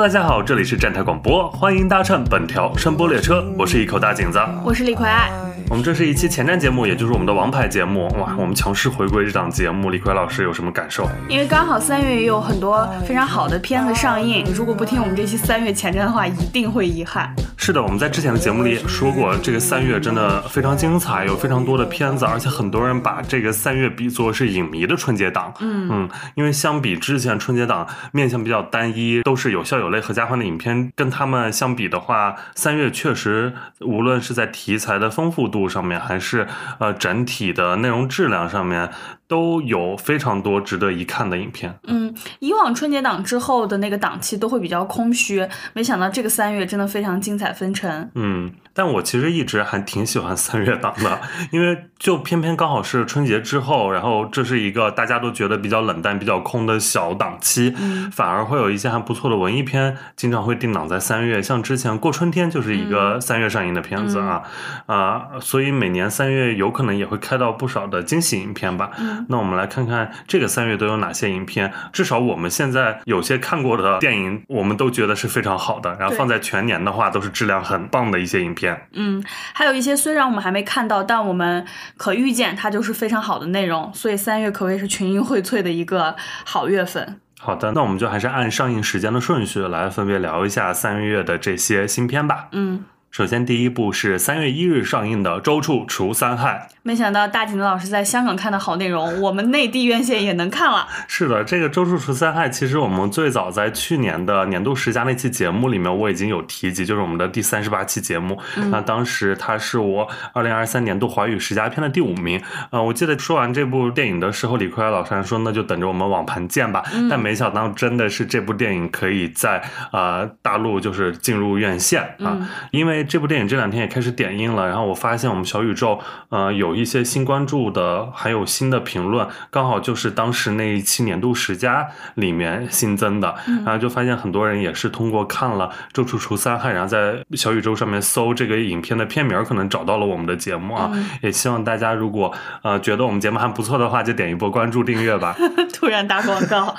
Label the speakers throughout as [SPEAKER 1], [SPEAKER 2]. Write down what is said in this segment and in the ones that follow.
[SPEAKER 1] Hello，大家好，这里是站台广播，欢迎搭乘本条声波列车，我是一口大井子，
[SPEAKER 2] 我是李逵爱。
[SPEAKER 1] 我们这是一期前瞻节目，也就是我们的王牌节目。哇，我们强势回归这档节目，李逵老师有什么感受？
[SPEAKER 2] 因为刚好三月也有很多非常好的片子上映，如果不听我们这期三月前瞻的话，一定会遗憾。
[SPEAKER 1] 是的，我们在之前的节目里也说过，这个三月真的非常精彩，有非常多的片子，而且很多人把这个三月比作是影迷的春节档。
[SPEAKER 2] 嗯
[SPEAKER 1] 嗯，因为相比之前春节档面向比较单一，都是有笑有泪、合家欢的影片，跟他们相比的话，三月确实无论是在题材的丰富度上面，还是呃整体的内容质量上面，都有非常多值得一看的影片。
[SPEAKER 2] 嗯，以往春节档之后的那个档期都会比较空虚，没想到这个三月真的非常精彩纷呈。
[SPEAKER 1] 嗯，但我其实一直还挺喜欢三月档的，因为就偏偏刚好是春节之后，然后这是一个大家都觉得比较冷淡、比较空的小档期，
[SPEAKER 2] 嗯
[SPEAKER 1] 反而会有一些还不错的文艺片，经常会定档在三月。像之前过春天就是一个三月上映的片子啊，啊、所以每年三月有可能也会开到不少的惊喜影片吧。
[SPEAKER 2] 嗯
[SPEAKER 1] 那我们来看看这个三月都有哪些影片，至少我们现在有些看过的电影，我们都觉得是非常好的，然后放在全年的话，都是质量很棒的一些影片。
[SPEAKER 2] 嗯，还有一些虽然我们还没看到，但我们可预见它就是非常好的内容，所以三月可谓是群英荟萃的一个好月份。
[SPEAKER 1] 好的，那我们就还是按上映时间的顺序来分别聊一下三月的这些新片吧。
[SPEAKER 2] 嗯，
[SPEAKER 1] 首先，第一部是三月一日上映的《周处除三害》。
[SPEAKER 2] 没想到大景的老师在香港看的好内容，我们内地院线也能看了。
[SPEAKER 1] 是的，这个《周处除三害》其实我们最早在去年的年度十佳那期节目里面我已经有提及，就是我们的第三十八期节目。那当时它是我二零二三年度华语十佳片的第五名。呃，我记得说完这部电影的时候，李逵老师还说那就等着我们网盘见吧。但没想到真的是这部电影可以在呃大陆就是进入院线啊，
[SPEAKER 2] 嗯
[SPEAKER 1] 因为这部电影这两天也开始点映了，然后我发现我们小宇宙呃有一些新关注的，还有新的评论，刚好就是当时那一期年度十佳里面新增的，然后就发现很多人也是通过看了《周处除三害》，然后在小宇宙上面搜这个影片的片名，可能找到了我们的节目啊。也希望大家如果呃觉得我们节目还不错的话，就点一波关注订阅吧。
[SPEAKER 2] 突然打广告。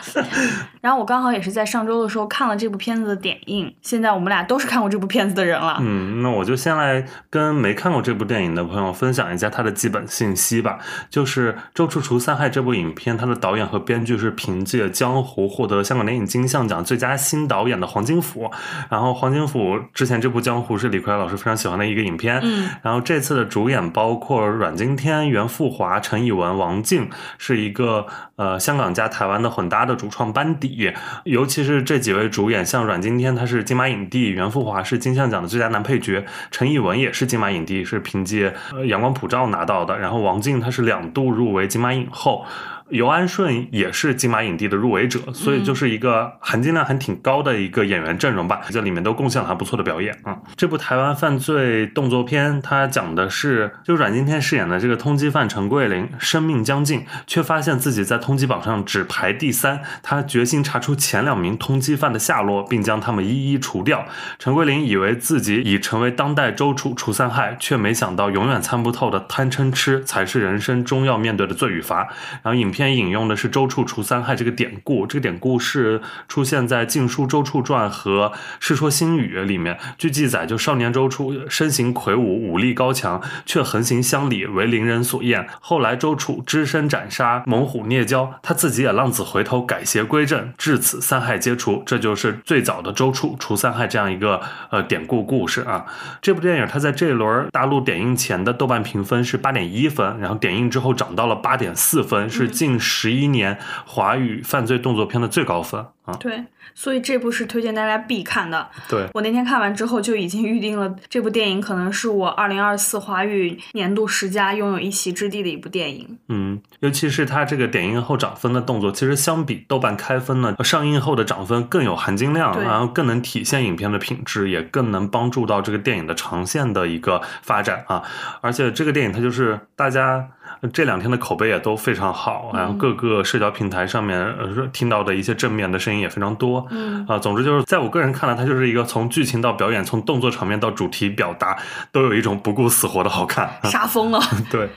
[SPEAKER 2] 然后我刚好也是在上周的时候看了这部片子的点映，现在我们俩都是看过这部片子的人了。
[SPEAKER 1] 嗯，那我就先来跟没看过这部电影的朋友分享一下它的基本信息吧。就是《周处除三害》这部影片，它的导演和编剧是凭借《江湖》获得香港电影金像奖最佳新导演的黄金甫。然后黄金甫之前这部《江湖》是李逵老师非常喜欢的一个影片。
[SPEAKER 2] 嗯，
[SPEAKER 1] 然后这次的主演包括阮经天、袁富华、陈以文、王静，是一个呃香港加台湾的混搭的主创班底。尤其是这几位主演，像阮经天他是金马影帝，袁富华是金像奖的最佳男配角，陈以文也是金马影帝，是凭借呃《阳光普照》拿到的。然后王静他是两度入围金马影后。尤安顺也是金马影帝的入围者，所以就是一个含金量还挺高的一个演员阵容吧。这里面都贡献了还不错的表演啊。这部台湾犯罪动作片，它讲的是就阮经天饰演的这个通缉犯陈桂林，生命将近，却发现自己在通缉榜上只排第三。他决心查出前两名通缉犯的下落，并将他们一一除掉。陈桂林以为自己已成为当代周处除三害，却没想到永远参不透的贪嗔痴才是人生中要面对的罪与罚。然后影片引用的是“周处除三害”这个典故，这个典故是出现在《晋书·周处传》和《世说新语》里面。据记载，就少年周处身形魁梧，武力高强，却横行乡里，为邻人所厌。后来周处只身斩杀，猛虎孽交，他自己也浪子回头，改邪归正，至此三害皆除。这就是最早的周处除三害这样一个呃典故故事啊。这部电影它在这一轮大陆点映前的豆瓣评分是八点一分，然后点映之后涨到了八点四分，是近十一年华语犯罪动作片的最高分啊。
[SPEAKER 2] 对，所以这部是推荐大家必看的。
[SPEAKER 1] 对，
[SPEAKER 2] 我那天看完之后就已经预定了这部电影，可能是我二零二四华语年度十佳拥有一席之地的一部电影。
[SPEAKER 1] 嗯，尤其是它这个点映后涨分的动作，其实相比豆瓣开分呢，上映后的涨分更有含金量，然后更能体现影片的品质，也更能帮助到这个电影的长线的一个发展啊。而且这个电影它就是大家这两天的口碑也都非常好，然后各个社交平台上面呃听到的一些正面的声声音也非常多。
[SPEAKER 2] 嗯
[SPEAKER 1] 啊，总之就是在我个人看来，它就是一个从剧情到表演，从动作场面到主题表达，都有一种不顾死活的好看。
[SPEAKER 2] 杀 疯了。
[SPEAKER 1] 对，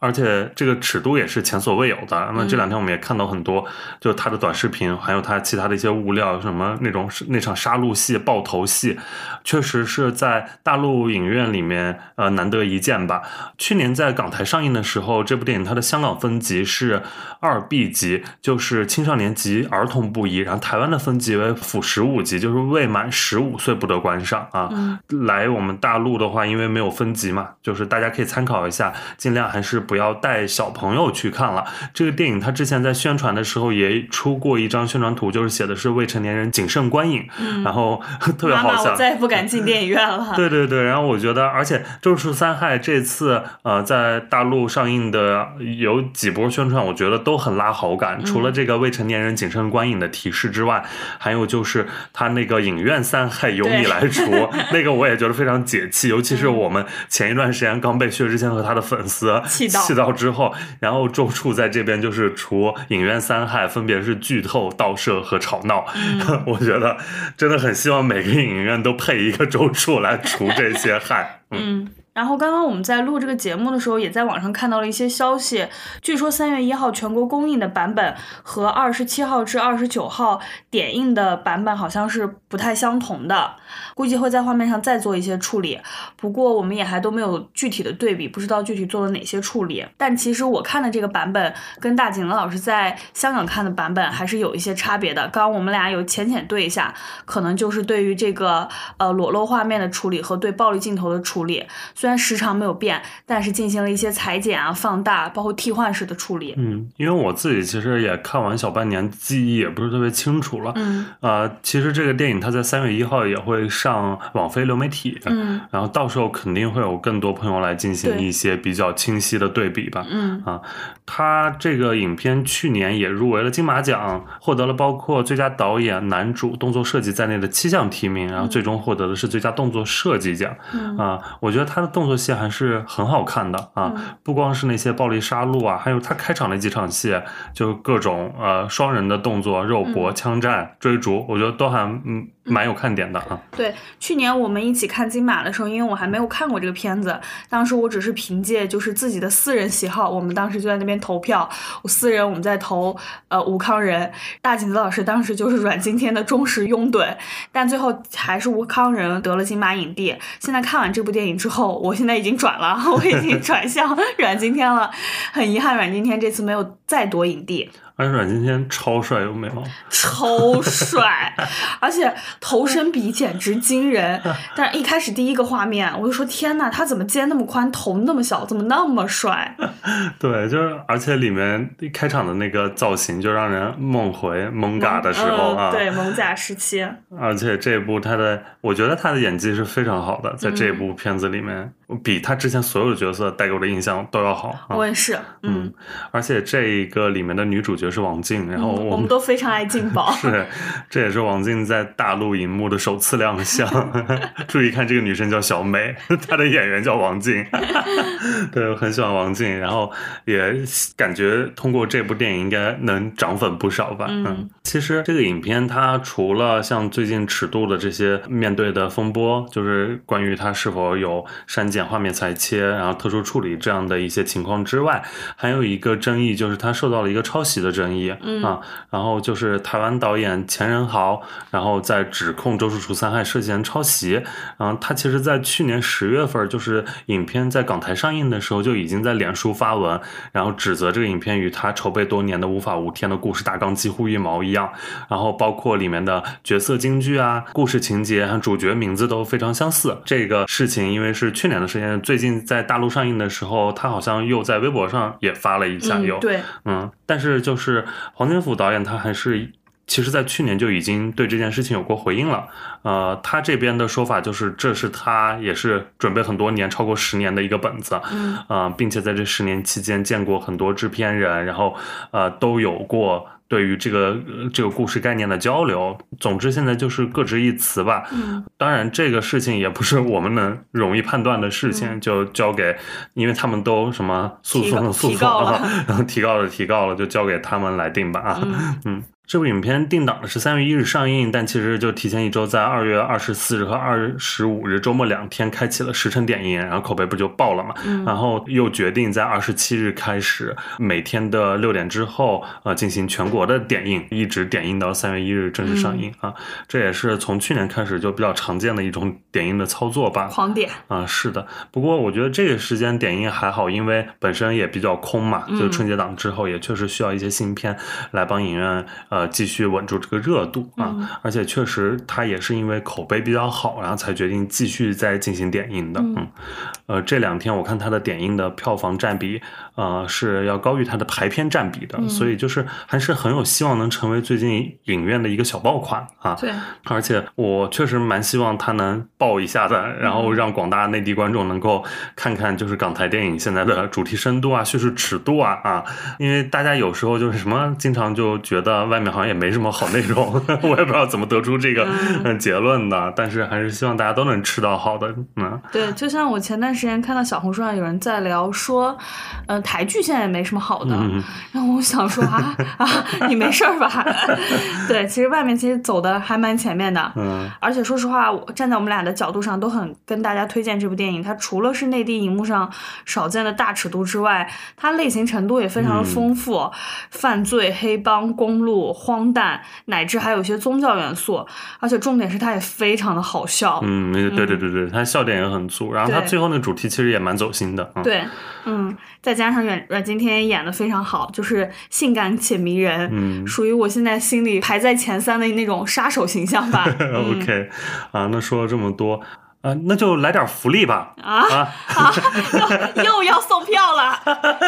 [SPEAKER 1] 而且这个尺度也是前所未有的。那这两天我们也看到很多，就是他的短视频，还有他其他的一些物料，什么那种那场杀戮戏、爆头戏，确实是在大陆影院里面呃难得一见吧。去年在港台上映的时候，这部电影它的香港分级是二 B 级，就是青少年及儿童不宜，然后台湾的分级为辅十五级，就是未满十五岁不得观赏啊。
[SPEAKER 2] 嗯
[SPEAKER 1] 来我们大陆的话，因为没有分级嘛，就是大家可以参考一下，尽量还是不要带小朋友去看了。这个电影它之前在宣传的时候也出过一张宣传图，就是写的是未成年人谨慎观影，然后 特别
[SPEAKER 2] 妈妈，
[SPEAKER 1] 好笑
[SPEAKER 2] 我。再也不敢进电影院了。
[SPEAKER 1] 对对对，然后我觉得，而且《咒术三害》这次呃在大陆上映的有几波宣传，我觉得都很拉好感。除了这个未成年人谨慎观影的提示之外，还有就是他那个影院三害由你来除，那个我也觉得非常解气。尤其是我们前一段时间刚被薛之谦和他的粉丝
[SPEAKER 2] 气到
[SPEAKER 1] 气到之后，然后周处在这边就是除影院三害，分别是剧透、盗摄和吵闹。我觉得真的很希望每个影院都配一个周处来除这些害。嗯，
[SPEAKER 2] 嗯，然后刚刚我们在录这个节目的时候，也在网上看到了一些消息，据说三月一号全国公映的版本和二十七号至二十九号点映的版本好像是不太相同的，估计会在画面上再做一些处理。不过我们也还都没有具体的对比，不知道具体做了哪些处理。但其实我看的这个版本跟大景老师在香港看的版本还是有一些差别的。刚刚我们俩有浅浅对一下，可能就是对于这个呃裸露画面的处理和对暴力镜头的处理，虽然时长没有变，但是进行了一些裁剪啊、放大，包括替换式的处理。
[SPEAKER 1] 嗯，因为我自己其实也看完小半年，记忆也不是特别清楚了。
[SPEAKER 2] 嗯
[SPEAKER 1] 呃，其实这个电影它在三月一号也会上网飞流媒体，
[SPEAKER 2] 嗯
[SPEAKER 1] 然后到时候肯定会有更多朋友来进行一些比较清晰的对比吧。
[SPEAKER 2] 嗯
[SPEAKER 1] 啊，他这个影片去年也入围了金马奖，获得了包括最佳导演、男主、动作设计在内的七项提名，然后最终获得的是最佳动作设计奖。
[SPEAKER 2] 嗯
[SPEAKER 1] 啊，我觉得他的动作戏还是很好看的啊，
[SPEAKER 2] 嗯。
[SPEAKER 1] 不光是那些暴力杀戮啊，还有他开场那几场戏，就各种呃双人的动作、肉搏、枪战、追逐，我觉得都还嗯蛮有看点的啊。
[SPEAKER 2] 对，去年我们一起看金马的时候，因为我还没有看过这个片子，当时我只是凭借就是自己的私人喜好，我们当时就在那边投票。我私人我们在投呃吴康仁，大景子老师当时就是阮经天的忠实拥趸，但最后还是吴康仁得了金马影帝。现在看完这部电影之后，我现在已经转了，我已经转向阮经天了。很遗憾，阮经天这次没有再夺影帝。
[SPEAKER 1] 而且阮经天超帅，有美貌？
[SPEAKER 2] 超帅，而且头身比简直惊人。但是一开始第一个画面，我就说天呐，他怎么肩那么宽，头那么小，怎么那么帅？
[SPEAKER 1] 对，就是而且里面一开场的那个造型就让人梦回蒙嘎的时候啊。
[SPEAKER 2] 呃对，蒙甲时期，
[SPEAKER 1] 而且这部他的，我觉得他的演技是非常好的，在这
[SPEAKER 2] 嗯
[SPEAKER 1] 部片子里面，比他之前所有的角色带给我的印象都要好。啊
[SPEAKER 2] 我也是，嗯，
[SPEAKER 1] 嗯，而且这一个里面的女主角是王静，然后
[SPEAKER 2] 嗯我
[SPEAKER 1] 我们。
[SPEAKER 2] 们都非常爱静宝
[SPEAKER 1] 是，这也是王静在大陆荧幕的首次亮相。注意看，这个女生叫小美，她的演员叫王静。对，我很喜欢王静，然后也感觉通过这部电影应该能涨粉不少吧。
[SPEAKER 2] 嗯
[SPEAKER 1] 其实这个影片它除了像最近尺度的这些面对的风波，就是关于它是否有删减、画面裁切，然后特殊处理这样的一些情况之外，还有一个争议就是它受到了一个抄袭的争议、
[SPEAKER 2] 嗯
[SPEAKER 1] 啊。然后就是台湾导演钱仁豪，然后在指控《周处除三害》涉嫌抄袭。然后他其实，在去年十月份，就是影片在港台上映的时候，就已经在脸书发文，然后指责这个影片与他筹备多年的《无法无天》的故事大纲几乎一毛一样。然后包括里面的角色京剧啊、故事情节和主角名字都非常相似。这个事情因为是去年的事情，最近在大陆上映的时候，他好像又在微博上也发了一下，有
[SPEAKER 2] 嗯，对，
[SPEAKER 1] 嗯，但是就是黄金甫导演他还是。其实，在去年就已经对这件事情有过回应了。呃，他这边的说法就是，这是他也是准备很多年，超过十年的一个本子。
[SPEAKER 2] 嗯
[SPEAKER 1] 呃，并且在这十年期间见过很多制片人，然后呃都有过对于这个、呃这个故事概念的交流。总之，现在就是各执一词吧。
[SPEAKER 2] 嗯
[SPEAKER 1] 当然，这个事情也不是我们能容易判断的事情，
[SPEAKER 2] 嗯
[SPEAKER 1] 就交给，因为他们都什么诉讼的诉讼
[SPEAKER 2] 了
[SPEAKER 1] 啊，然后提告的 提告了，就交给他们来定吧啊。
[SPEAKER 2] 嗯
[SPEAKER 1] 嗯，这部影片定档的是三月一日上映，但其实就提前一周，在二月二十四日和二十五日周末两天开启了十城点映，然后口碑不就爆了嘛？
[SPEAKER 2] 嗯
[SPEAKER 1] 然后又决定在二十七日开始，每天的六点之后，呃，进行全国的点映，一直点映到三月一日正式上映、啊。这也是从去年开始就比较常见的一种点映的操作吧。
[SPEAKER 2] 狂点，
[SPEAKER 1] 啊，是的。不过我觉得这个时间点映还好，因为本身也比较空嘛，
[SPEAKER 2] 嗯
[SPEAKER 1] 就春节档之后也确实需要一些新片来帮影院呃继续稳住这个热度啊。
[SPEAKER 2] 嗯
[SPEAKER 1] 而且确实它也是因为口碑比较好，然后才决定继续再进行点映的。
[SPEAKER 2] 嗯
[SPEAKER 1] 嗯，呃，这两天我看它的点映的票房占比呃是要高于它的排片占比的，
[SPEAKER 2] 嗯
[SPEAKER 1] 所以就是还是很有希望能成为最近影院的一个小爆款啊。
[SPEAKER 2] 对，
[SPEAKER 1] 而且我确实蛮希望它能爆一下的，然后让广大内地观众能够看看，就是港台电影现在的主题深度啊、叙事尺度啊啊，因为大家有时候就是什么，经常就觉得外面好像也没什么好内容，我也不知道怎么得出这个
[SPEAKER 2] 嗯
[SPEAKER 1] 呃结论的，但是还是希望大家都能吃到好的，嗯
[SPEAKER 2] 对，就像我前段时间看到小红书上有人在聊说，呃，台剧现在也没什么好的，
[SPEAKER 1] 嗯
[SPEAKER 2] 然后我想说啊啊，你没事儿吧？对，其实外面其实走的还蛮前面的。
[SPEAKER 1] 嗯
[SPEAKER 2] 而且说实话，我站在我们俩的角度上，都很跟大家推荐这部电影。它除了是内地荧幕上少见的大尺度之外，它类型程度也非常的丰富，犯罪、黑帮、公路、荒诞，乃至还有一些宗教元素。而且重点是它也非常的好笑。
[SPEAKER 1] 嗯，对对对对，它笑点也很足，然后它最后那个主题其实也蛮走心的，嗯、
[SPEAKER 2] 对，嗯，再加上阮阮经天演的非常好，就是性感且迷人，
[SPEAKER 1] 嗯
[SPEAKER 2] 属于我现在心里排在前三的那种杀手形象吧。嗯
[SPEAKER 1] OK，啊，那说了这么多，啊，那就来点福利吧。
[SPEAKER 2] 啊
[SPEAKER 1] 啊，
[SPEAKER 2] 又 又要送票了，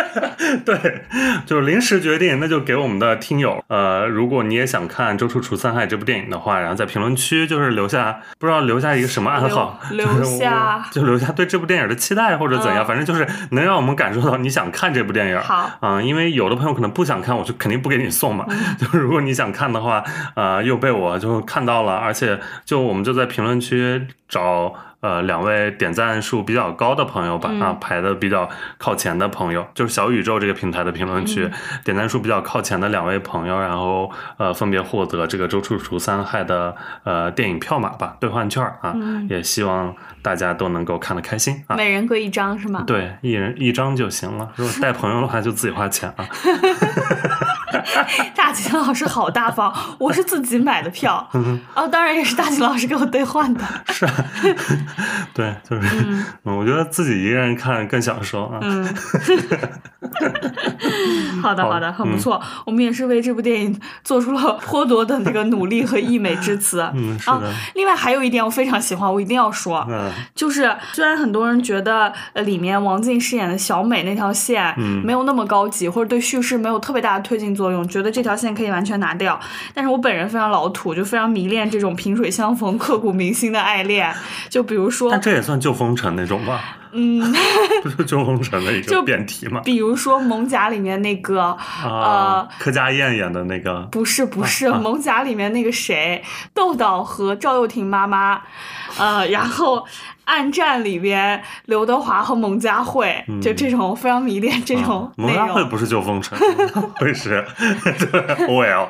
[SPEAKER 1] 对，就是临时决定，那就给我们的听友，呃，如果你也想看《周处除三害》这部电影的话，然后在评论区就是留下，不知道留下一个什么暗号，
[SPEAKER 2] 留下
[SPEAKER 1] 我就留下对这部电影的期待或者怎样，
[SPEAKER 2] 嗯
[SPEAKER 1] 反正就是能让我们感受到你想看这部电影。
[SPEAKER 2] 好
[SPEAKER 1] 啊、因为有的朋友可能不想看，我就肯定不给你送嘛。
[SPEAKER 2] 嗯
[SPEAKER 1] 就是如果你想看的话，呃，又被我就看到了，而且就我们就在评论区找呃两位点赞数比较高的朋友吧，
[SPEAKER 2] 嗯
[SPEAKER 1] 啊，排的比较靠前的朋友，就是小宇宙这个平台的评论区、
[SPEAKER 2] 嗯
[SPEAKER 1] 点赞数比较靠前的两位朋友，然后呃分别获得这个周处除三害的呃电影票码吧，兑换券啊，
[SPEAKER 2] 嗯
[SPEAKER 1] 也希望大家都能够看得开心啊。
[SPEAKER 2] 每人各一张是吗？
[SPEAKER 1] 对，一人一张就行了。如果带朋友的话，就自己花钱啊。
[SPEAKER 2] 大秦老师好大方，我是自己买的票，
[SPEAKER 1] 嗯
[SPEAKER 2] 哦，当然也是大秦老师给我兑换的。
[SPEAKER 1] 是啊，对，就是，嗯，我觉得自己一个人看更享受啊。
[SPEAKER 2] 嗯，好的
[SPEAKER 1] 好
[SPEAKER 2] 好的，很不
[SPEAKER 1] 嗯
[SPEAKER 2] 错。我们也是为这部电影做出了颇多的那个努力和溢美之词。
[SPEAKER 1] 嗯，是
[SPEAKER 2] 啊
[SPEAKER 1] 的，，
[SPEAKER 2] 另外还有一点我非常喜欢，我一定要说，
[SPEAKER 1] 嗯
[SPEAKER 2] 就是虽然很多人觉得呃里面王静饰演的小美那条线
[SPEAKER 1] 嗯
[SPEAKER 2] 没有那么高级，或者对叙事没有特别大的推进作用，觉得这条线可以完全拿掉。但是我本人非常老土，就非常迷恋这种萍水相逢、刻骨铭心的爱恋。就比如
[SPEAKER 1] 但，这也算旧风尘那种吧？
[SPEAKER 2] 嗯，
[SPEAKER 1] 不是旧风尘的一个
[SPEAKER 2] 就
[SPEAKER 1] 辩题吗？
[SPEAKER 2] 比如说《蒙甲》里面那个
[SPEAKER 1] 啊
[SPEAKER 2] 呃，
[SPEAKER 1] 柯佳燕演的那个，
[SPEAKER 2] 不是不是，
[SPEAKER 1] 啊
[SPEAKER 2] 蒙甲》里面那个谁，豆豆和赵又廷妈妈，呃，然后《暗战》里边刘德华和蒙嘉慧，就这种我非常迷恋这种
[SPEAKER 1] 啊蒙。嘉慧不是旧风尘，蒙嘉慧是 对 OL。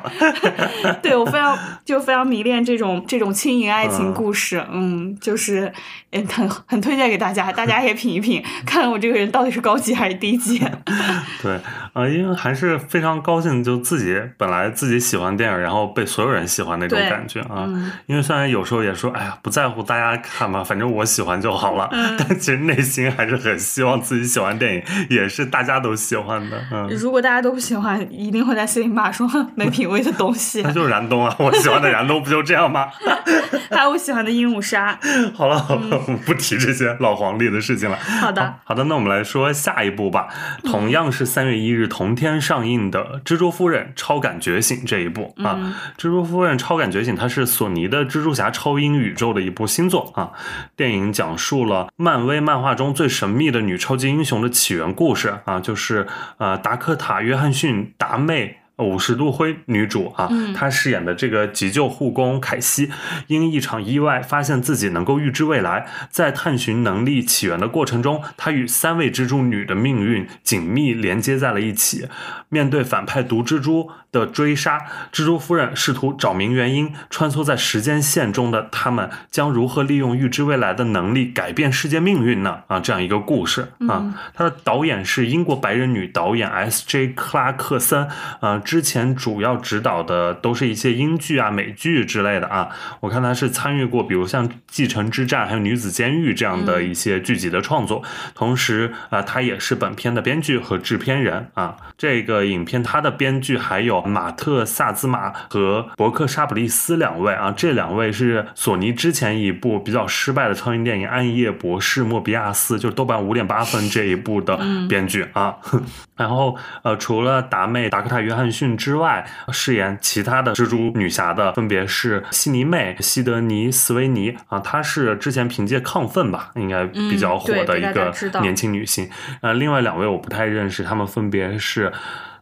[SPEAKER 2] 对我非常就非常迷恋这种这种轻盈爱情
[SPEAKER 1] 嗯
[SPEAKER 2] 故事，嗯，就是嗯很很推荐给大家，大家也品一品，看看我这个人到底是高级还是低级。
[SPEAKER 1] 对，呃，因为还是非常高兴，就自己本来自己喜欢电影，然后被所有人喜欢那种感觉啊。
[SPEAKER 2] 嗯
[SPEAKER 1] 因为虽然有时候也说，哎呀，不在乎大家看吧，反正我喜欢就好了，
[SPEAKER 2] 嗯
[SPEAKER 1] 但其实内心还是很希望自己喜欢电影，也是大家都喜欢的。嗯，
[SPEAKER 2] 如果大家都不喜欢，一定会在心里骂说没品位的东西
[SPEAKER 1] 那。就是燃冬啊，我喜欢的燃冬不就这样吗？
[SPEAKER 2] 还有我喜欢的鹦鹉杀。
[SPEAKER 1] 好了好了，我们不提这些老黄历的事情了。
[SPEAKER 2] 好的，
[SPEAKER 1] 好的，那我们来说下一部吧。同样是三月一日同天上映的《蜘蛛夫人：超感觉醒》这一部啊，
[SPEAKER 2] 嗯
[SPEAKER 1] 蜘蛛夫人：超感觉醒》它是索尼的蜘蛛侠超英宇宙的一部新作啊。电影讲述了漫威漫画中最神秘的女超级英雄的起源故事啊，就是呃达科塔·约翰逊达妹。五十度灰女主啊，
[SPEAKER 2] 嗯
[SPEAKER 1] 她饰演的这个急救护工凯西，因一场意外发现自己能够预知未来，在探寻能力起源的过程中，她与三位蜘蛛女的命运紧密连接在了一起。面对反派毒蜘蛛，的追杀，蜘蛛夫人试图找明原因，穿梭在时间线中的他们将如何利用预知未来的能力改变世界命运呢？啊，这样一个故事啊，它的导演是英国白人女导演 S.J. 克拉克森，呃，之前主要指导的都是一些英剧啊、美剧之类的啊。我看他是参与过，比如像《继承之战》还有《女子监狱》这样的一些剧集的创作，同时啊，他也是本片的编剧和制片人啊。这个影片他的编剧还有马特萨兹马和伯克沙普利斯两位啊，这两位是索尼之前一部比较失败的超英电影《暗夜博士莫比亚斯》，就是豆瓣五点八分这一部的编剧啊。然后呃，除了达妹达克塔约翰逊之外，饰演其他的蜘蛛女侠的分别是悉尼妹西德尼斯维尼啊，她是之前凭借《亢奋》吧，应该比较火的一个年轻女性。呃，另外两位我不太认识，她们分别是。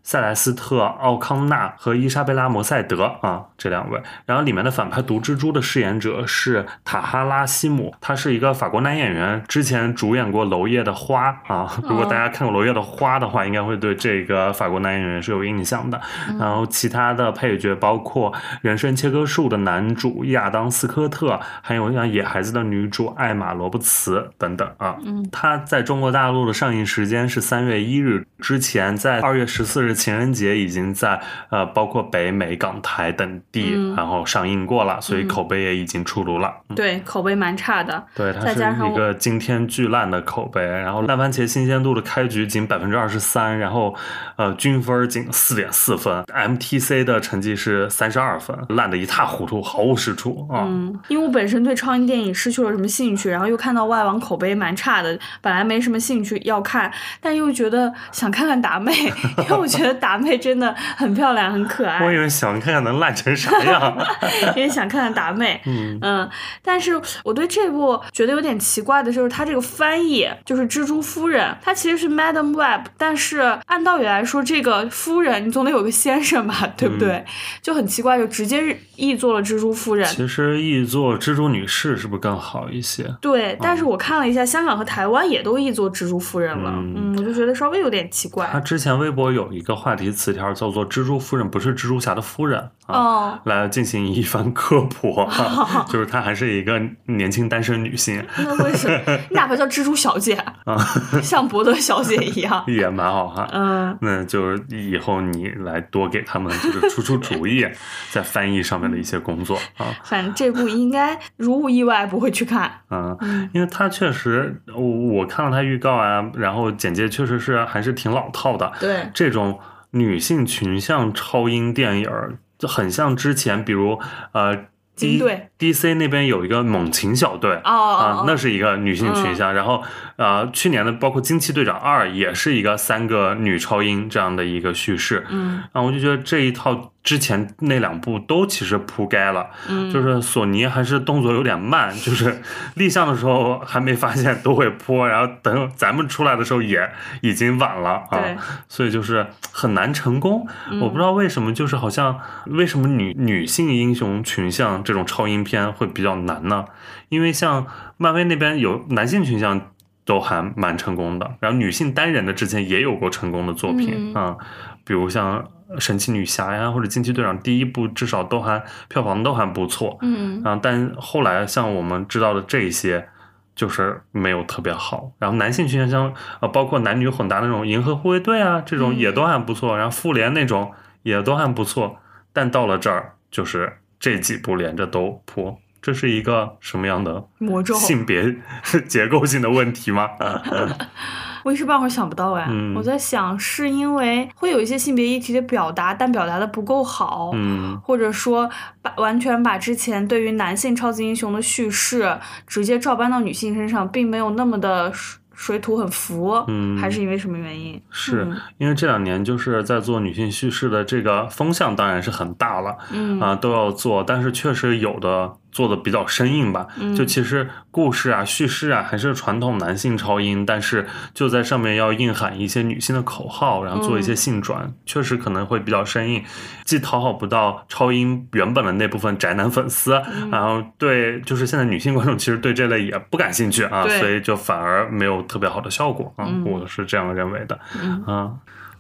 [SPEAKER 1] 塞莱斯特·奥康纳和伊莎贝拉·摩塞德啊，这两位。然后里面的反派毒蜘蛛的饰演者是塔哈拉西姆，他是一个法国男演员，之前主演过《娄烨的花》啊。如果大家看过《娄烨的花》的话，应该会对这个法国男演员是有印象的。然后其他的配角包括《人生切割术》的男主亚当·斯科特，还有像《野孩子》的女主艾玛·罗伯茨等等啊。
[SPEAKER 2] 嗯，
[SPEAKER 1] 他在中国大陆的上映时间是三月一日，之前在二月十四日。情人节已经在呃，包括北美、港台等地，然后上映过了，所以口碑也已经出炉了。
[SPEAKER 2] 对，口碑蛮差的。
[SPEAKER 1] 对，它是一个惊天巨烂的口碑。然后烂番茄新鲜度的开局仅百分之二十三，然后呃均分仅四点四分，MTC 的成绩是三十二分，烂的一塌糊涂，毫无是处啊。
[SPEAKER 2] 嗯，因为我本身对超英电影失去了什么兴趣，然后又看到外网口碑蛮差的，本来没什么兴趣要看，但又觉得想看看达妹，因为我觉得。达妹真的很漂亮，很可爱。
[SPEAKER 1] 我以为想看看能烂成啥样，
[SPEAKER 2] 也想看看达妹。嗯嗯，但是我对这部觉得有点奇怪的就是，它这个翻译就是蜘蛛夫人，它其实是 Madam Web，但是按道理来说，这个夫人你总得有个先生吧，对不对？就很奇怪，就直接译做了蜘蛛夫人。
[SPEAKER 1] 其实译作蜘蛛女士是不是更好一些？
[SPEAKER 2] 对，但是我看了一下，香港和台湾也都译作蜘蛛夫人了。嗯，我就觉得稍微有点奇怪。
[SPEAKER 1] 他之前微博有一个。话题词条叫做“蜘蛛夫人不是蜘蛛侠的夫人”啊，来进行一番科普，就是她还是一个年轻单身女性。
[SPEAKER 2] 那为什么？你哪怕叫蜘蛛小姐 啊，像伯德小姐一样，
[SPEAKER 1] 也蛮好哈。嗯，那就是以后你来多给他们就是出出主意，在翻译上面的一些工作啊。
[SPEAKER 2] 反正这部应该如无意外不会去看。
[SPEAKER 1] 嗯，因为它确实，我我看了它预告啊，然后简介确实是还是挺老套的。
[SPEAKER 2] 对，
[SPEAKER 1] 这种。女性群像超英电影就很像之前，比如呃
[SPEAKER 2] ，D
[SPEAKER 1] D C 那边有一个猛禽小队啊，那是一个女性群像。然后呃，去年的包括惊奇队长二也是一个三个女超英这样的一个叙事。
[SPEAKER 2] 嗯，
[SPEAKER 1] 然后我就觉得这一套。之前那两部都其实铺盖了，就是索尼还是动作有点慢，就是立项的时候还没发现都会铺，然后等咱们出来的时候也已经晚了啊，所以就是很难成功。我不知道为什么，就是好像为什么女女性英雄群像这种超英片会比较难呢？因为像漫威那边有男性群像都还蛮成功的，然后女性单人的之前也有过成功的作品啊，比如像。神奇女侠呀，或者惊奇队长第一部至少都还票房都还不错，
[SPEAKER 2] 嗯，
[SPEAKER 1] 然后但后来像我们知道的这些，就是没有特别好。然后男性群像像呃，包括男女混搭那种银河护卫队啊，这种也都还不错。然后复联那种也都还不错，但到了这儿就是这几部连着都破，这是一个什么样的
[SPEAKER 2] 魔咒？
[SPEAKER 1] 性别 结构性的问题吗？
[SPEAKER 2] 我一时半会儿想不到哎，我在想是因为会有一些性别议题的表达，但表达的不够好，或者说把完全把之前对于男性超级英雄的叙事直接照搬到女性身上，并没有那么的水土很服，
[SPEAKER 1] 嗯，
[SPEAKER 2] 还是因为什么原因？
[SPEAKER 1] 是因为这两年就是在做女性叙事的这个风向当然是很大了，
[SPEAKER 2] 嗯
[SPEAKER 1] 啊都要做，但是确实有的。做的比较生硬吧，就其实故事啊、叙事啊，还是传统男性超英，但是就在上面要硬喊一些女性的口号，然后做一些性转，确实可能会比较生硬，既讨好不到超英原本的那部分宅男粉丝，然后对，就是现在女性观众其实对这类也不感兴趣啊，所以就反而没有特别好的效果啊，我是这样认为的，啊。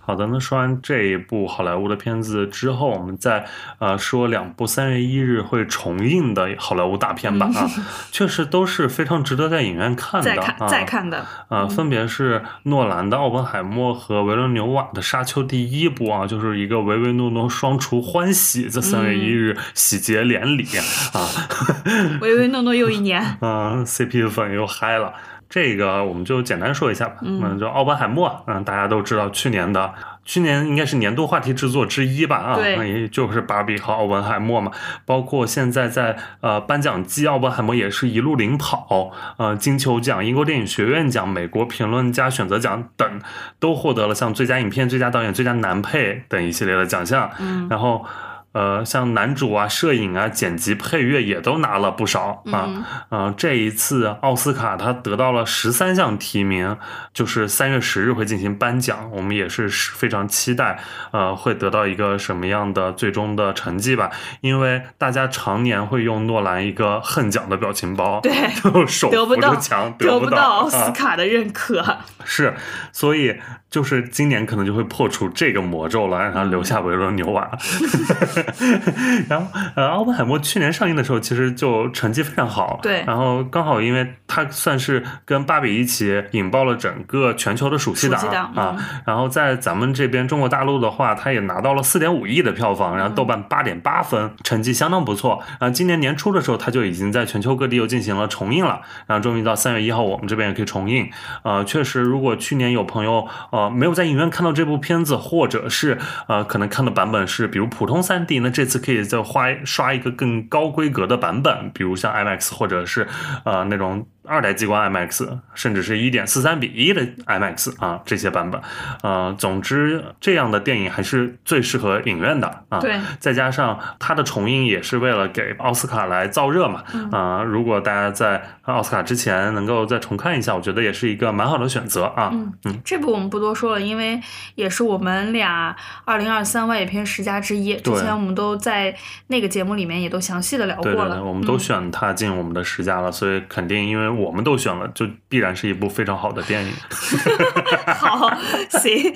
[SPEAKER 1] 好的，那说完这一部好莱坞的片子之后，我们再呃说两部三月一日会重映的好莱坞大片吧啊，确实都是非常值得在影院看的
[SPEAKER 2] 再看
[SPEAKER 1] 啊。
[SPEAKER 2] 再看的，
[SPEAKER 1] 呃，分别是诺兰的《奥本海默》和维伦纽瓦的《沙丘》第一部啊，就是一个唯唯诺诺双厨欢喜，在三月一日喜结连理、啊，
[SPEAKER 2] 唯唯诺诺又一年。
[SPEAKER 1] 啊、c p 粉又嗨了。这个我们就简单说一下吧。嗯，就奥本海默，嗯，大家都知道，去年的去年应该是年度话题制作之一吧？啊，
[SPEAKER 2] 对
[SPEAKER 1] 那也就是芭比和奥本海默嘛。包括现在在呃颁奖季，奥本海默也是一路领跑，呃，金球奖、英国电影学院奖、美国评论家选择奖等都获得了像最佳影片、最佳导演、最佳男配等一系列的奖项。
[SPEAKER 2] 嗯
[SPEAKER 1] 然后。呃，像男主啊、摄影啊、剪辑、配乐也都拿了不少啊。
[SPEAKER 2] 嗯
[SPEAKER 1] 呃，这一次奥斯卡他得到了十三项提名，就是三月十日会进行颁奖，我们也是非常期待，呃，会得到一个什么样的最终的成绩吧？因为大家常年会用诺兰一个恨奖的表情包，
[SPEAKER 2] 对
[SPEAKER 1] 就手扶
[SPEAKER 2] 得不到
[SPEAKER 1] 着墙
[SPEAKER 2] 得
[SPEAKER 1] 不
[SPEAKER 2] 不到奥斯
[SPEAKER 1] 啊
[SPEAKER 2] 卡的认可。
[SPEAKER 1] 是，所以就是今年可能就会破除这个魔咒了，然后留下维伦纽瓦。然后呃，奥本海默去年上映的时候，其实就成绩非常好。
[SPEAKER 2] 对
[SPEAKER 1] 然后刚好因为它算是跟芭比一起引爆了整个全球的暑期档
[SPEAKER 2] 暑期档
[SPEAKER 1] 啊。
[SPEAKER 2] 嗯
[SPEAKER 1] 然后在咱们这边中国大陆的话，它也拿到了四点五亿的票房，然后豆瓣八点八分，成绩相当不错。啊，今年年初的时候，它就已经在全球各地又进行了重映了。然后终于到三月一号，我们这边也可以重映。呃，确实，如果去年有朋友呃呃没有在影院看到这部片子，或者是呃可能看的版本是比如普通3 D，那这次可以再花刷一个更高规格的版本，比如像 IMAX 或者是呃那种二代激光 IMAX，甚至是一点四三比一的 IMAX 啊这些版本。呃，总之这样的电影还是最适合影院的啊。
[SPEAKER 2] 对，
[SPEAKER 1] 再加上它的重映也是为了给奥斯卡来造热嘛，啊、如果大家在奥斯卡之前能够再重看一下，我觉得也是一个蛮好的选择啊。
[SPEAKER 2] 嗯这部我们不多说了，因为也是我们俩二零二三外语片十佳之一。之前我们都在那个节目里面也都详细的聊过了。
[SPEAKER 1] 对对对，我们都
[SPEAKER 2] 嗯
[SPEAKER 1] 选它进我们的十佳了，所以肯定因为我们都选了，就必然是一部非常好的电影。
[SPEAKER 2] 好，行，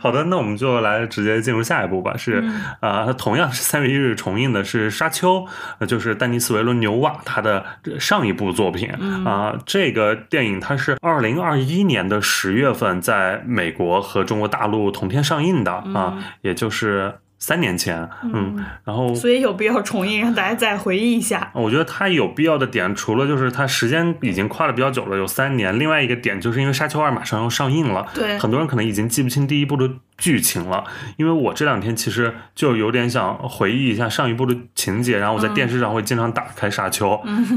[SPEAKER 1] 好的，那我们就来直接进入下一部吧。是
[SPEAKER 2] 嗯
[SPEAKER 1] 啊、同样是三月一日重映的是《沙丘》，呃就是丹尼斯·维伦纽瓦他的上一部作品
[SPEAKER 2] 嗯
[SPEAKER 1] 啊、这个电影它是二零二一年的十月份在美国和中国大陆同天上映的啊，也就是三年前。嗯，然后
[SPEAKER 2] 所以有必要重映，让大家再回忆一下。
[SPEAKER 1] 我觉得它有必要的点，除了就是它时间已经跨的比较久了，有三年。另外一个点就是因为《沙丘二》马上要上映了，
[SPEAKER 2] 对
[SPEAKER 1] 很多人可能已经记不清第一部的剧情了。因为我这两天其实就有点想回忆一下上一部的情节，然后我在电视上会经常打开《沙丘》，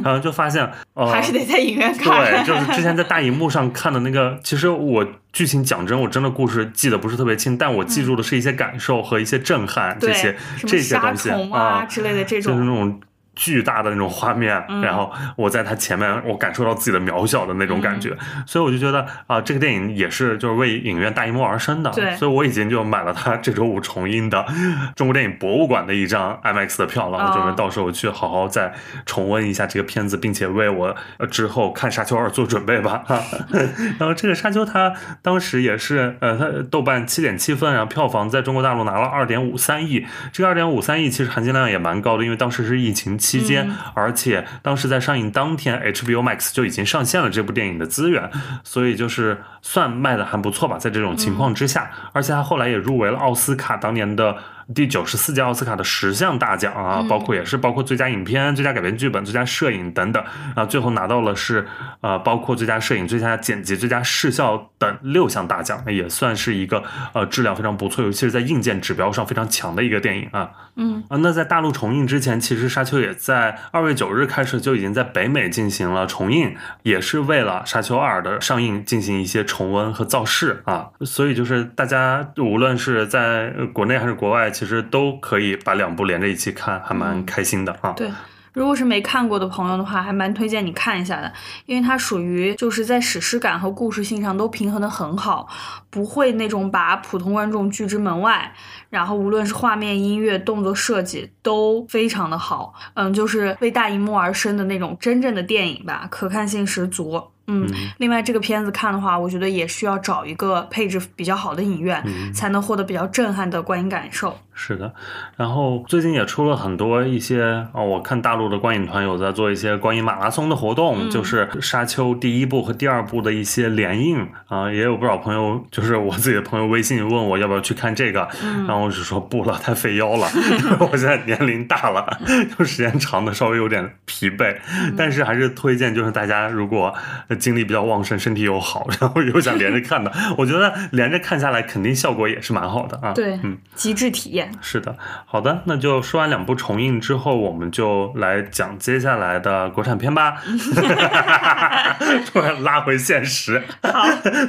[SPEAKER 1] 然后就发现，呃，
[SPEAKER 2] 还是得在影院看。
[SPEAKER 1] 对，就是之前在大荧幕上看的那个，其实我剧情讲真，我真的故事记得不是特别清，但我记住的是一些感受和一些震撼，这些这些东西
[SPEAKER 2] 啊
[SPEAKER 1] 啊
[SPEAKER 2] 之类的这
[SPEAKER 1] 就是。那种巨大的那种画面，
[SPEAKER 2] 嗯。
[SPEAKER 1] 然后我在他前面，我感受到自己的渺小的那种感觉，
[SPEAKER 2] 嗯。
[SPEAKER 1] 所以我就觉得啊、这个电影也是就是为影院大荧幕而生的，
[SPEAKER 2] 对。
[SPEAKER 1] 所以我已经就买了他这周五重映的 中国电影博物馆的一张 IMAX 的票了，我准备
[SPEAKER 2] 哦
[SPEAKER 1] 到时候去好好再重温一下这个片子，并且为我呃之后看《沙丘二》做准备吧。然后这个《沙丘》它当时也是呃，它豆瓣七点七分，然后票房在中国大陆拿了二点五三亿，这个二点五三亿其实含金量也蛮高的，因为当时是疫情期间，而且当时在上映当天，HBO Max 就已经上线了这部电影的资源，所以就是算卖的还不错吧，在这种情况之下，而且他后来也入围了奥斯卡当年的。第九十四届奥斯卡的十项大奖啊，包括也是包括最佳影片、最佳改编剧本、最佳摄影等等，啊，最后拿到了是呃包括最佳摄影、最佳剪辑、最佳视效等六项大奖，也算是一个呃质量非常不错，尤其是在硬件指标上非常强的一个电影啊。
[SPEAKER 2] 嗯
[SPEAKER 1] 啊，那在大陆重映之前，其实《沙丘》也在二月九日开始就已经在北美进行了重映，也是为了《沙丘二》的上映进行一些重温和造势啊。所以就是大家无论是在呃国内还是国外，其实都可以把两部连着一起看，还蛮开心的啊。
[SPEAKER 2] 对。如果是没看过的朋友的话，还蛮推荐你看一下的，因为它属于就是在史诗感和故事性上都平衡的很好，不会那种把普通观众拒之门外。然后无论是画面、音乐、动作设计都非常的好，嗯，就是为大荧幕而生的那种真正的电影吧，可看性十足。嗯，另外这个片子看的话，我觉得也需要找一个配置比较好的影院，
[SPEAKER 1] 嗯。
[SPEAKER 2] 才能获得比较震撼的观影感受。
[SPEAKER 1] 是的，然后最近也出了很多一些哦，我看大陆的观影团有在做一些观影马拉松的活动，
[SPEAKER 2] 嗯。
[SPEAKER 1] 就是《沙丘》第一部和第二部的一些联映啊、也有不少朋友，就是我自己的朋友微信问我要不要去看这个，
[SPEAKER 2] 嗯。
[SPEAKER 1] 然后我就说不了，太费腰了，我现在年龄大了，就时间长的稍微有点疲惫，
[SPEAKER 2] 嗯。
[SPEAKER 1] 但是还是推荐，就是大家如果呃精力比较旺盛，身体又好，然后又想连着看的，我觉得连着看下来肯定效果也是蛮好的啊。
[SPEAKER 2] 对，
[SPEAKER 1] 嗯。
[SPEAKER 2] 极致体验。
[SPEAKER 1] 是的，好的，那就说完两部重映之后，我们就来讲接下来的国产片吧。突然拉回现实，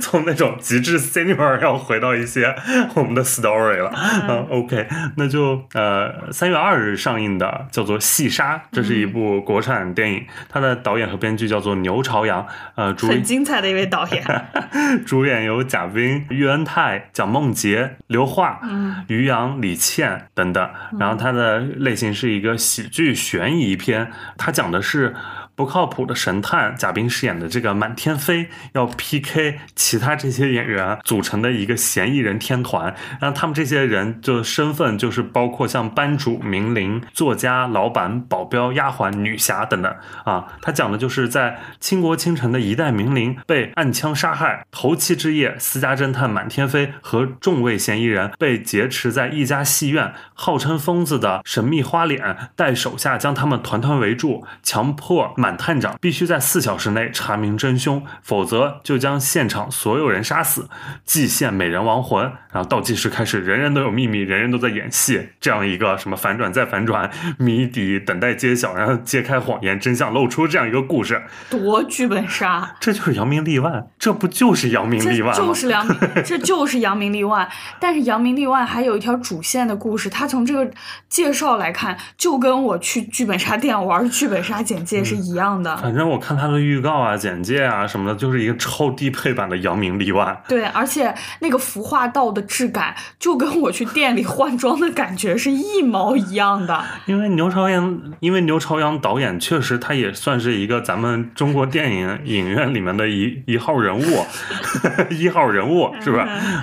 [SPEAKER 1] 从那种极致 cinema 要回到一些我们的 story 了。嗯，OK，那就呃三月二日上映的叫做《细沙》，这是一部国产电影，它的导演和编剧叫做牛朝阳，呃，主
[SPEAKER 2] 很精彩的一位导演，
[SPEAKER 1] 主演有贾冰、喻恩泰、蒋梦婕、刘桦、
[SPEAKER 2] 嗯
[SPEAKER 1] 于洋、李倩等等。然后它的类型是一个喜剧悬疑片，它讲的是。不靠谱的神探贾冰饰演的这个满天飞要 PK 其他这些演员组成的一个嫌疑人天团，然后他们这些人就身份就是包括像班主、名伶、作家、老板、保镖、丫鬟、女侠等等啊。他讲的就是在倾国倾城的一代名伶被暗枪杀害，头七之夜，私家侦探满天飞和众位嫌疑人被劫持在一家戏院，号称疯子的神秘花脸带手下将他们团团围住，强迫满探长必须在四小时内查明真凶，否则就将现场所有人杀死，祭献美人亡魂。然后倒计时开始，人人都有秘密，人人都在演戏，这样一个什么反转再反转，谜底等待揭晓，然后揭开谎言，真相露出这样一个故事，
[SPEAKER 2] 多剧本杀，
[SPEAKER 1] 这就是扬名立万，这不就是扬名立万吗？
[SPEAKER 2] 就是扬名，这就是扬名立万。但是扬名立万还有一条主线的故事，它从这个介绍来看，就跟我去剧本杀店玩剧本杀简介是一样的。
[SPEAKER 1] 反正我看他的预告啊、简介啊什么的，就是一个超低配版的扬名立万。
[SPEAKER 2] 对，而且那个服化道的质感，就跟我去店里换装的感觉是一毛一样的。
[SPEAKER 1] 因为牛朝阳，因为牛朝阳导演确实他也算是一个咱们中国电影影院里面的一一号人物，一号人物是不是？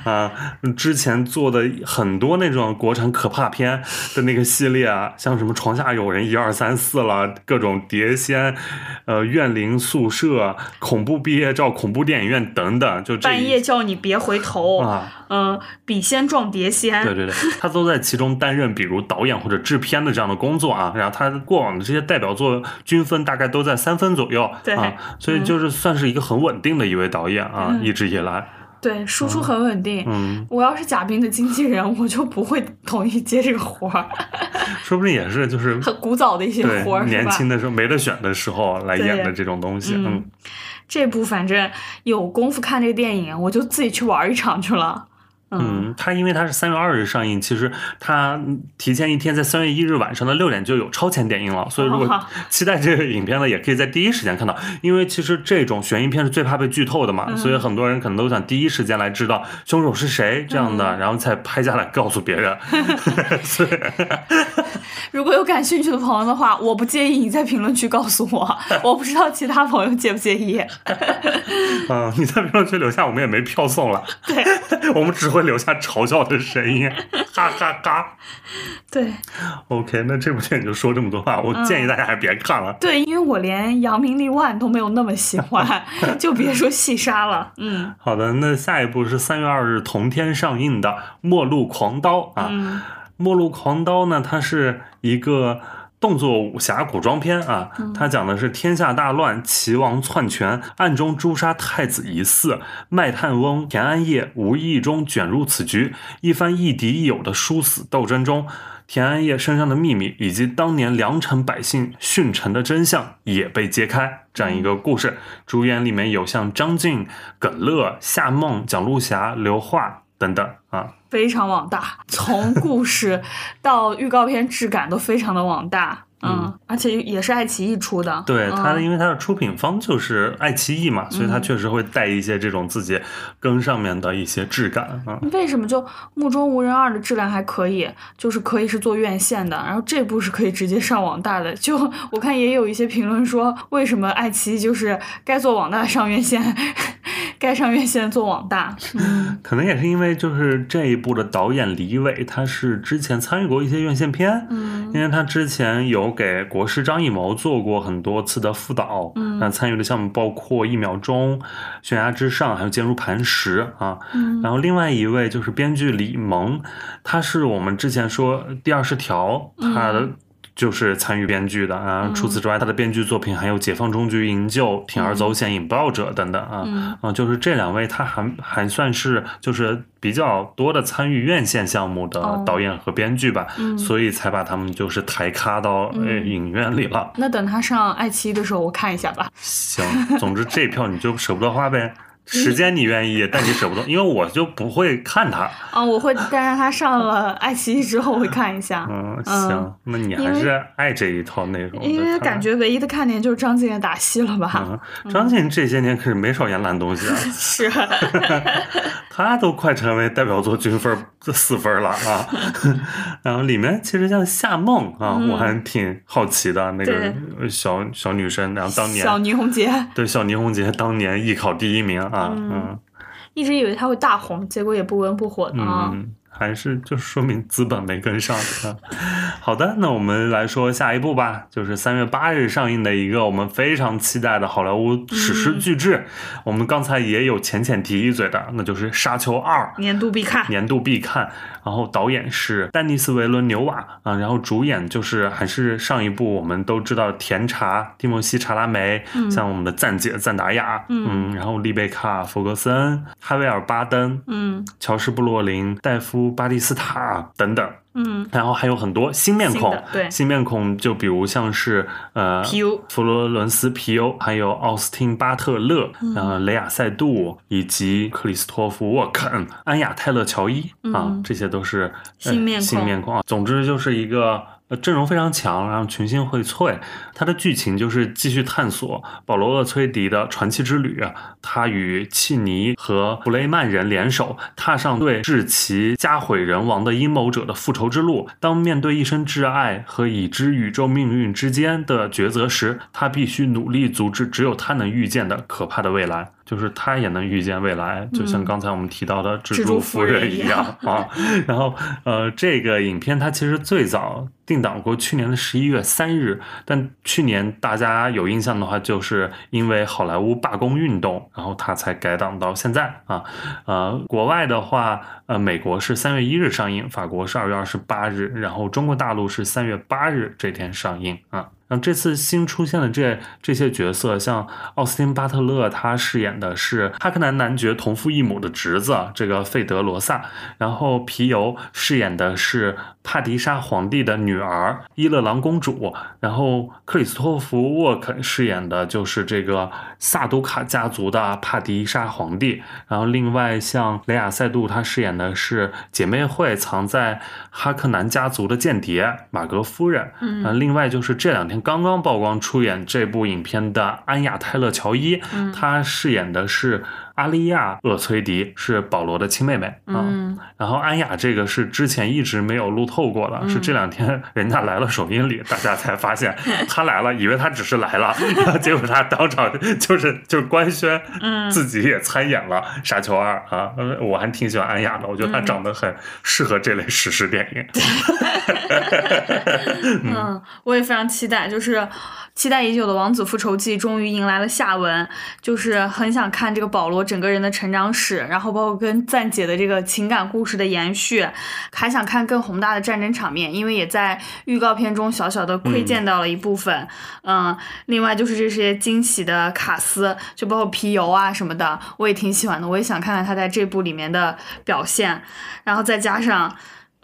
[SPEAKER 1] 啊，之前做的很多那种国产可怕片的那个系列啊，像什么《床下有人》一二三四了，各种碟仙，呃，怨灵宿舍、恐怖毕业照、恐怖电影院等等，就这
[SPEAKER 2] 半夜叫你别回头，
[SPEAKER 1] 啊。
[SPEAKER 2] 嗯，笔仙撞碟仙，
[SPEAKER 1] 对对对，他都在其中担任比如导演或者制片的这样的工作啊。然后他过往的这些代表作均分大概都在三分左右
[SPEAKER 2] 对
[SPEAKER 1] 啊，所以就是算是一个很稳定的一位导演啊，一直以来，
[SPEAKER 2] 对，输出很稳定。
[SPEAKER 1] 嗯，
[SPEAKER 2] 我要是贾冰的经纪人，我就不会同意接这个活儿，
[SPEAKER 1] 说不定也是就是
[SPEAKER 2] 很古早的一些活儿？
[SPEAKER 1] 年轻的时候没得选的时候来演的这种东西，
[SPEAKER 2] 嗯
[SPEAKER 1] 嗯，
[SPEAKER 2] 这部反正有功夫看这个电影，我就自己去玩一场去了。嗯，
[SPEAKER 1] 嗯，它因为它是三月二日上映，其实它提前一天在三月一日晚上的六点就有超前点映了，所以如果
[SPEAKER 2] 哦
[SPEAKER 1] 期待这个影片呢，也可以在第一时间看到。因为其实这种悬疑片是最怕被剧透的嘛，
[SPEAKER 2] 嗯
[SPEAKER 1] 所以很多人可能都想第一时间来知道凶手是谁这样
[SPEAKER 2] 嗯
[SPEAKER 1] 的，然后才拍下来告诉别人。
[SPEAKER 2] 如果有感兴趣的朋友的话，我不介意你在评论区告诉我，我不知道其他朋友介不介意。
[SPEAKER 1] 嗯，你在评论区留下，我们也没票送了，
[SPEAKER 2] 对
[SPEAKER 1] 我们只会留下嘲笑的声音，哈哈哈。
[SPEAKER 2] 对
[SPEAKER 1] OK，那这部电影就说这么多吧，我建议大家还别看了。
[SPEAKER 2] 对，因为我连扬名立万都没有那么喜欢，就别说细沙了。嗯
[SPEAKER 1] 好的，那下一部是三月二日同天上映的《末路狂刀》啊，
[SPEAKER 2] 嗯
[SPEAKER 1] 末路狂刀》呢，它是一个动作武侠古装片啊，它讲的是天下大乱，齐王篡权，暗中诛杀太子疑似，卖炭翁田安业无意中卷入此局，一番亦敌亦友的殊死斗争中。田安业身上的秘密，以及当年良辰百姓殉臣的真相也被揭开，这样一个故事。主演里面有像张晋、耿乐、夏梦、蒋璐霞、刘桦等等啊。
[SPEAKER 2] 非常往大，从故事到预告片质感都非常的往大。嗯，而且也是爱奇艺出的。
[SPEAKER 1] 对它，
[SPEAKER 2] 嗯
[SPEAKER 1] 因为它的出品方就是爱奇艺嘛，所以它确实会带一些这种自己更上面的一些质感啊。
[SPEAKER 2] 为什么就《目中无人二》的质量还可以，就是可以是做院线的，然后这部是可以直接上网大的。就 我看也有一些评论说，为什么爱奇艺就是该做网大上院线，该上院线做网大？嗯
[SPEAKER 1] 可能也是因为就是这一部的导演李伟，他是之前参与过一些院线片，
[SPEAKER 2] 嗯
[SPEAKER 1] 因为他之前有给国师张艺谋做过很多次的辅导，
[SPEAKER 2] 嗯
[SPEAKER 1] 那参与的项目包括《一秒钟》《悬崖之上》还有《坚如磐石》啊。
[SPEAKER 2] 嗯
[SPEAKER 1] 然后另外一位就是编剧李萌，他是我们之前说《第二十条》他的。就是参与编剧的啊，除此之外，他的编剧作品还有《解放中局营救》《铤而走险》《引爆者》等等啊，
[SPEAKER 2] 嗯
[SPEAKER 1] 啊，就是这两位，他还还算是就是比较多的参与院线项目的
[SPEAKER 2] 哦
[SPEAKER 1] 导演和编剧吧，
[SPEAKER 2] 嗯
[SPEAKER 1] 所以才把他们就是抬咖到、影院里了。
[SPEAKER 2] 那等他上爱奇艺的时候，我看一下吧。
[SPEAKER 1] 行，总之这票你就舍不得花呗。时间你愿意，但你舍不得，因为我就不会看它。
[SPEAKER 2] 啊，我会，但是他上了爱奇艺之后我会看一下。
[SPEAKER 1] 嗯，
[SPEAKER 2] 嗯
[SPEAKER 1] 行，那你还是爱这一套内容。
[SPEAKER 2] 因为感觉唯一的看点就是张晋的打戏了吧？
[SPEAKER 1] 嗯，张晋这些年可是没少演烂东西啊，
[SPEAKER 2] 是，
[SPEAKER 1] 他都快成为代表作均分四分了啊。然后里面其实像夏梦啊，
[SPEAKER 2] 嗯
[SPEAKER 1] 我还挺好奇的，那个小小女生，然后当年
[SPEAKER 2] 小倪虹洁
[SPEAKER 1] 对小倪虹洁当年艺考第一名啊，嗯。
[SPEAKER 2] 一直以为他会大红，结果也不温不火的啊。
[SPEAKER 1] 嗯，还是就说明资本没跟上啊。好的，那我们来说下一步吧，就是三月八日上映的一个我们非常期待的好莱坞史诗巨制。我们刚才也有浅浅提一嘴的，那就是《沙丘二》。
[SPEAKER 2] 年度必看，
[SPEAKER 1] 年度必看，然后导演是丹尼斯·维伦纽瓦啊，然后主演就是还是上一部我们都知道的甜茶蒂莫西·查拉梅，像我们的赞姐赞达亚，
[SPEAKER 2] 嗯
[SPEAKER 1] 然后丽贝卡·弗格森、哈维尔·巴登、
[SPEAKER 2] 嗯
[SPEAKER 1] 乔什·布洛林、戴夫·巴蒂斯塔等等。
[SPEAKER 2] 嗯，
[SPEAKER 1] 然后还有很多新面孔
[SPEAKER 2] 对
[SPEAKER 1] 新面孔就比如像是呃
[SPEAKER 2] 皮尤
[SPEAKER 1] 佛罗伦斯皮尤，还有奥斯汀巴特勒，
[SPEAKER 2] 嗯
[SPEAKER 1] 然后雷亚塞杜，以及克里斯托弗沃肯、安雅泰勒乔伊啊
[SPEAKER 2] 嗯，
[SPEAKER 1] 这些都是呃
[SPEAKER 2] 新面孔
[SPEAKER 1] 新面孔啊。总之就是一个。呃，阵容非常强，然后群星荟萃。它的剧情就是继续探索保罗·厄崔迪的传奇之旅。他与契尼和布雷曼人联手，踏上对致其家毁人亡的阴谋者的复仇之路。当面对一生挚爱和已知宇宙命运之间的抉择时，他必须努力阻止只有他能预见的可怕的未来。就是他也能预见未来，就像刚才我们提到的蜘蛛夫人一样啊。然后，呃，这个影片它其实最早定档过去年的十一月三日，但去年大家有印象的话，就是因为好莱坞罢工运动，然后它才改档到现在啊。呃，国外的话，呃，美国是三月一日上映，法国是二月二十八日，然后中国大陆是三月八日这天上映啊。然后这次新出现的这这些角色，像奥斯汀·巴特勒，他饰演的是哈克南男爵同父异母的侄子，这个费德罗萨；然后皮尤饰演的是帕迪莎皇帝的女儿伊勒朗公主；然后克里斯托弗·沃肯饰演的就是这个萨都卡家族的帕迪莎皇帝；然后另外像雷亚塞杜，他饰演的是姐妹会藏在哈克南家族的间谍马格夫人。
[SPEAKER 2] 嗯
[SPEAKER 1] 呃，另外就是这两天刚刚曝光出演这部影片的安雅泰勒乔伊，
[SPEAKER 2] 嗯
[SPEAKER 1] 她饰演的是阿利亚厄崔迪，是保罗的亲妹妹啊。
[SPEAKER 2] 嗯
[SPEAKER 1] 然后安雅这个是之前一直没有路透过的，是这两天人家来了首映礼，大家才发现他来了，以为他只是来了，结果他当场就是就是官宣
[SPEAKER 2] 嗯
[SPEAKER 1] 自己也参演了《沙丘二》啊。呃我还挺喜欢安雅的，我觉得她长得很适合这类史诗电影。
[SPEAKER 2] 嗯，我也非常期待，就是期待已久的《王子复仇记》终于迎来了下文，就是很想看这个保罗整个人的成长史，然后包括跟赞姐的这个情感故事的延续，还想看更宏大的战争场面，因为也在预告片中小小的窥见到了一部分。嗯另外就是这些惊喜的卡司，就包括皮尤啊什么的，我也挺喜欢的，我也想看看他在这部里面的表现，然后再加上。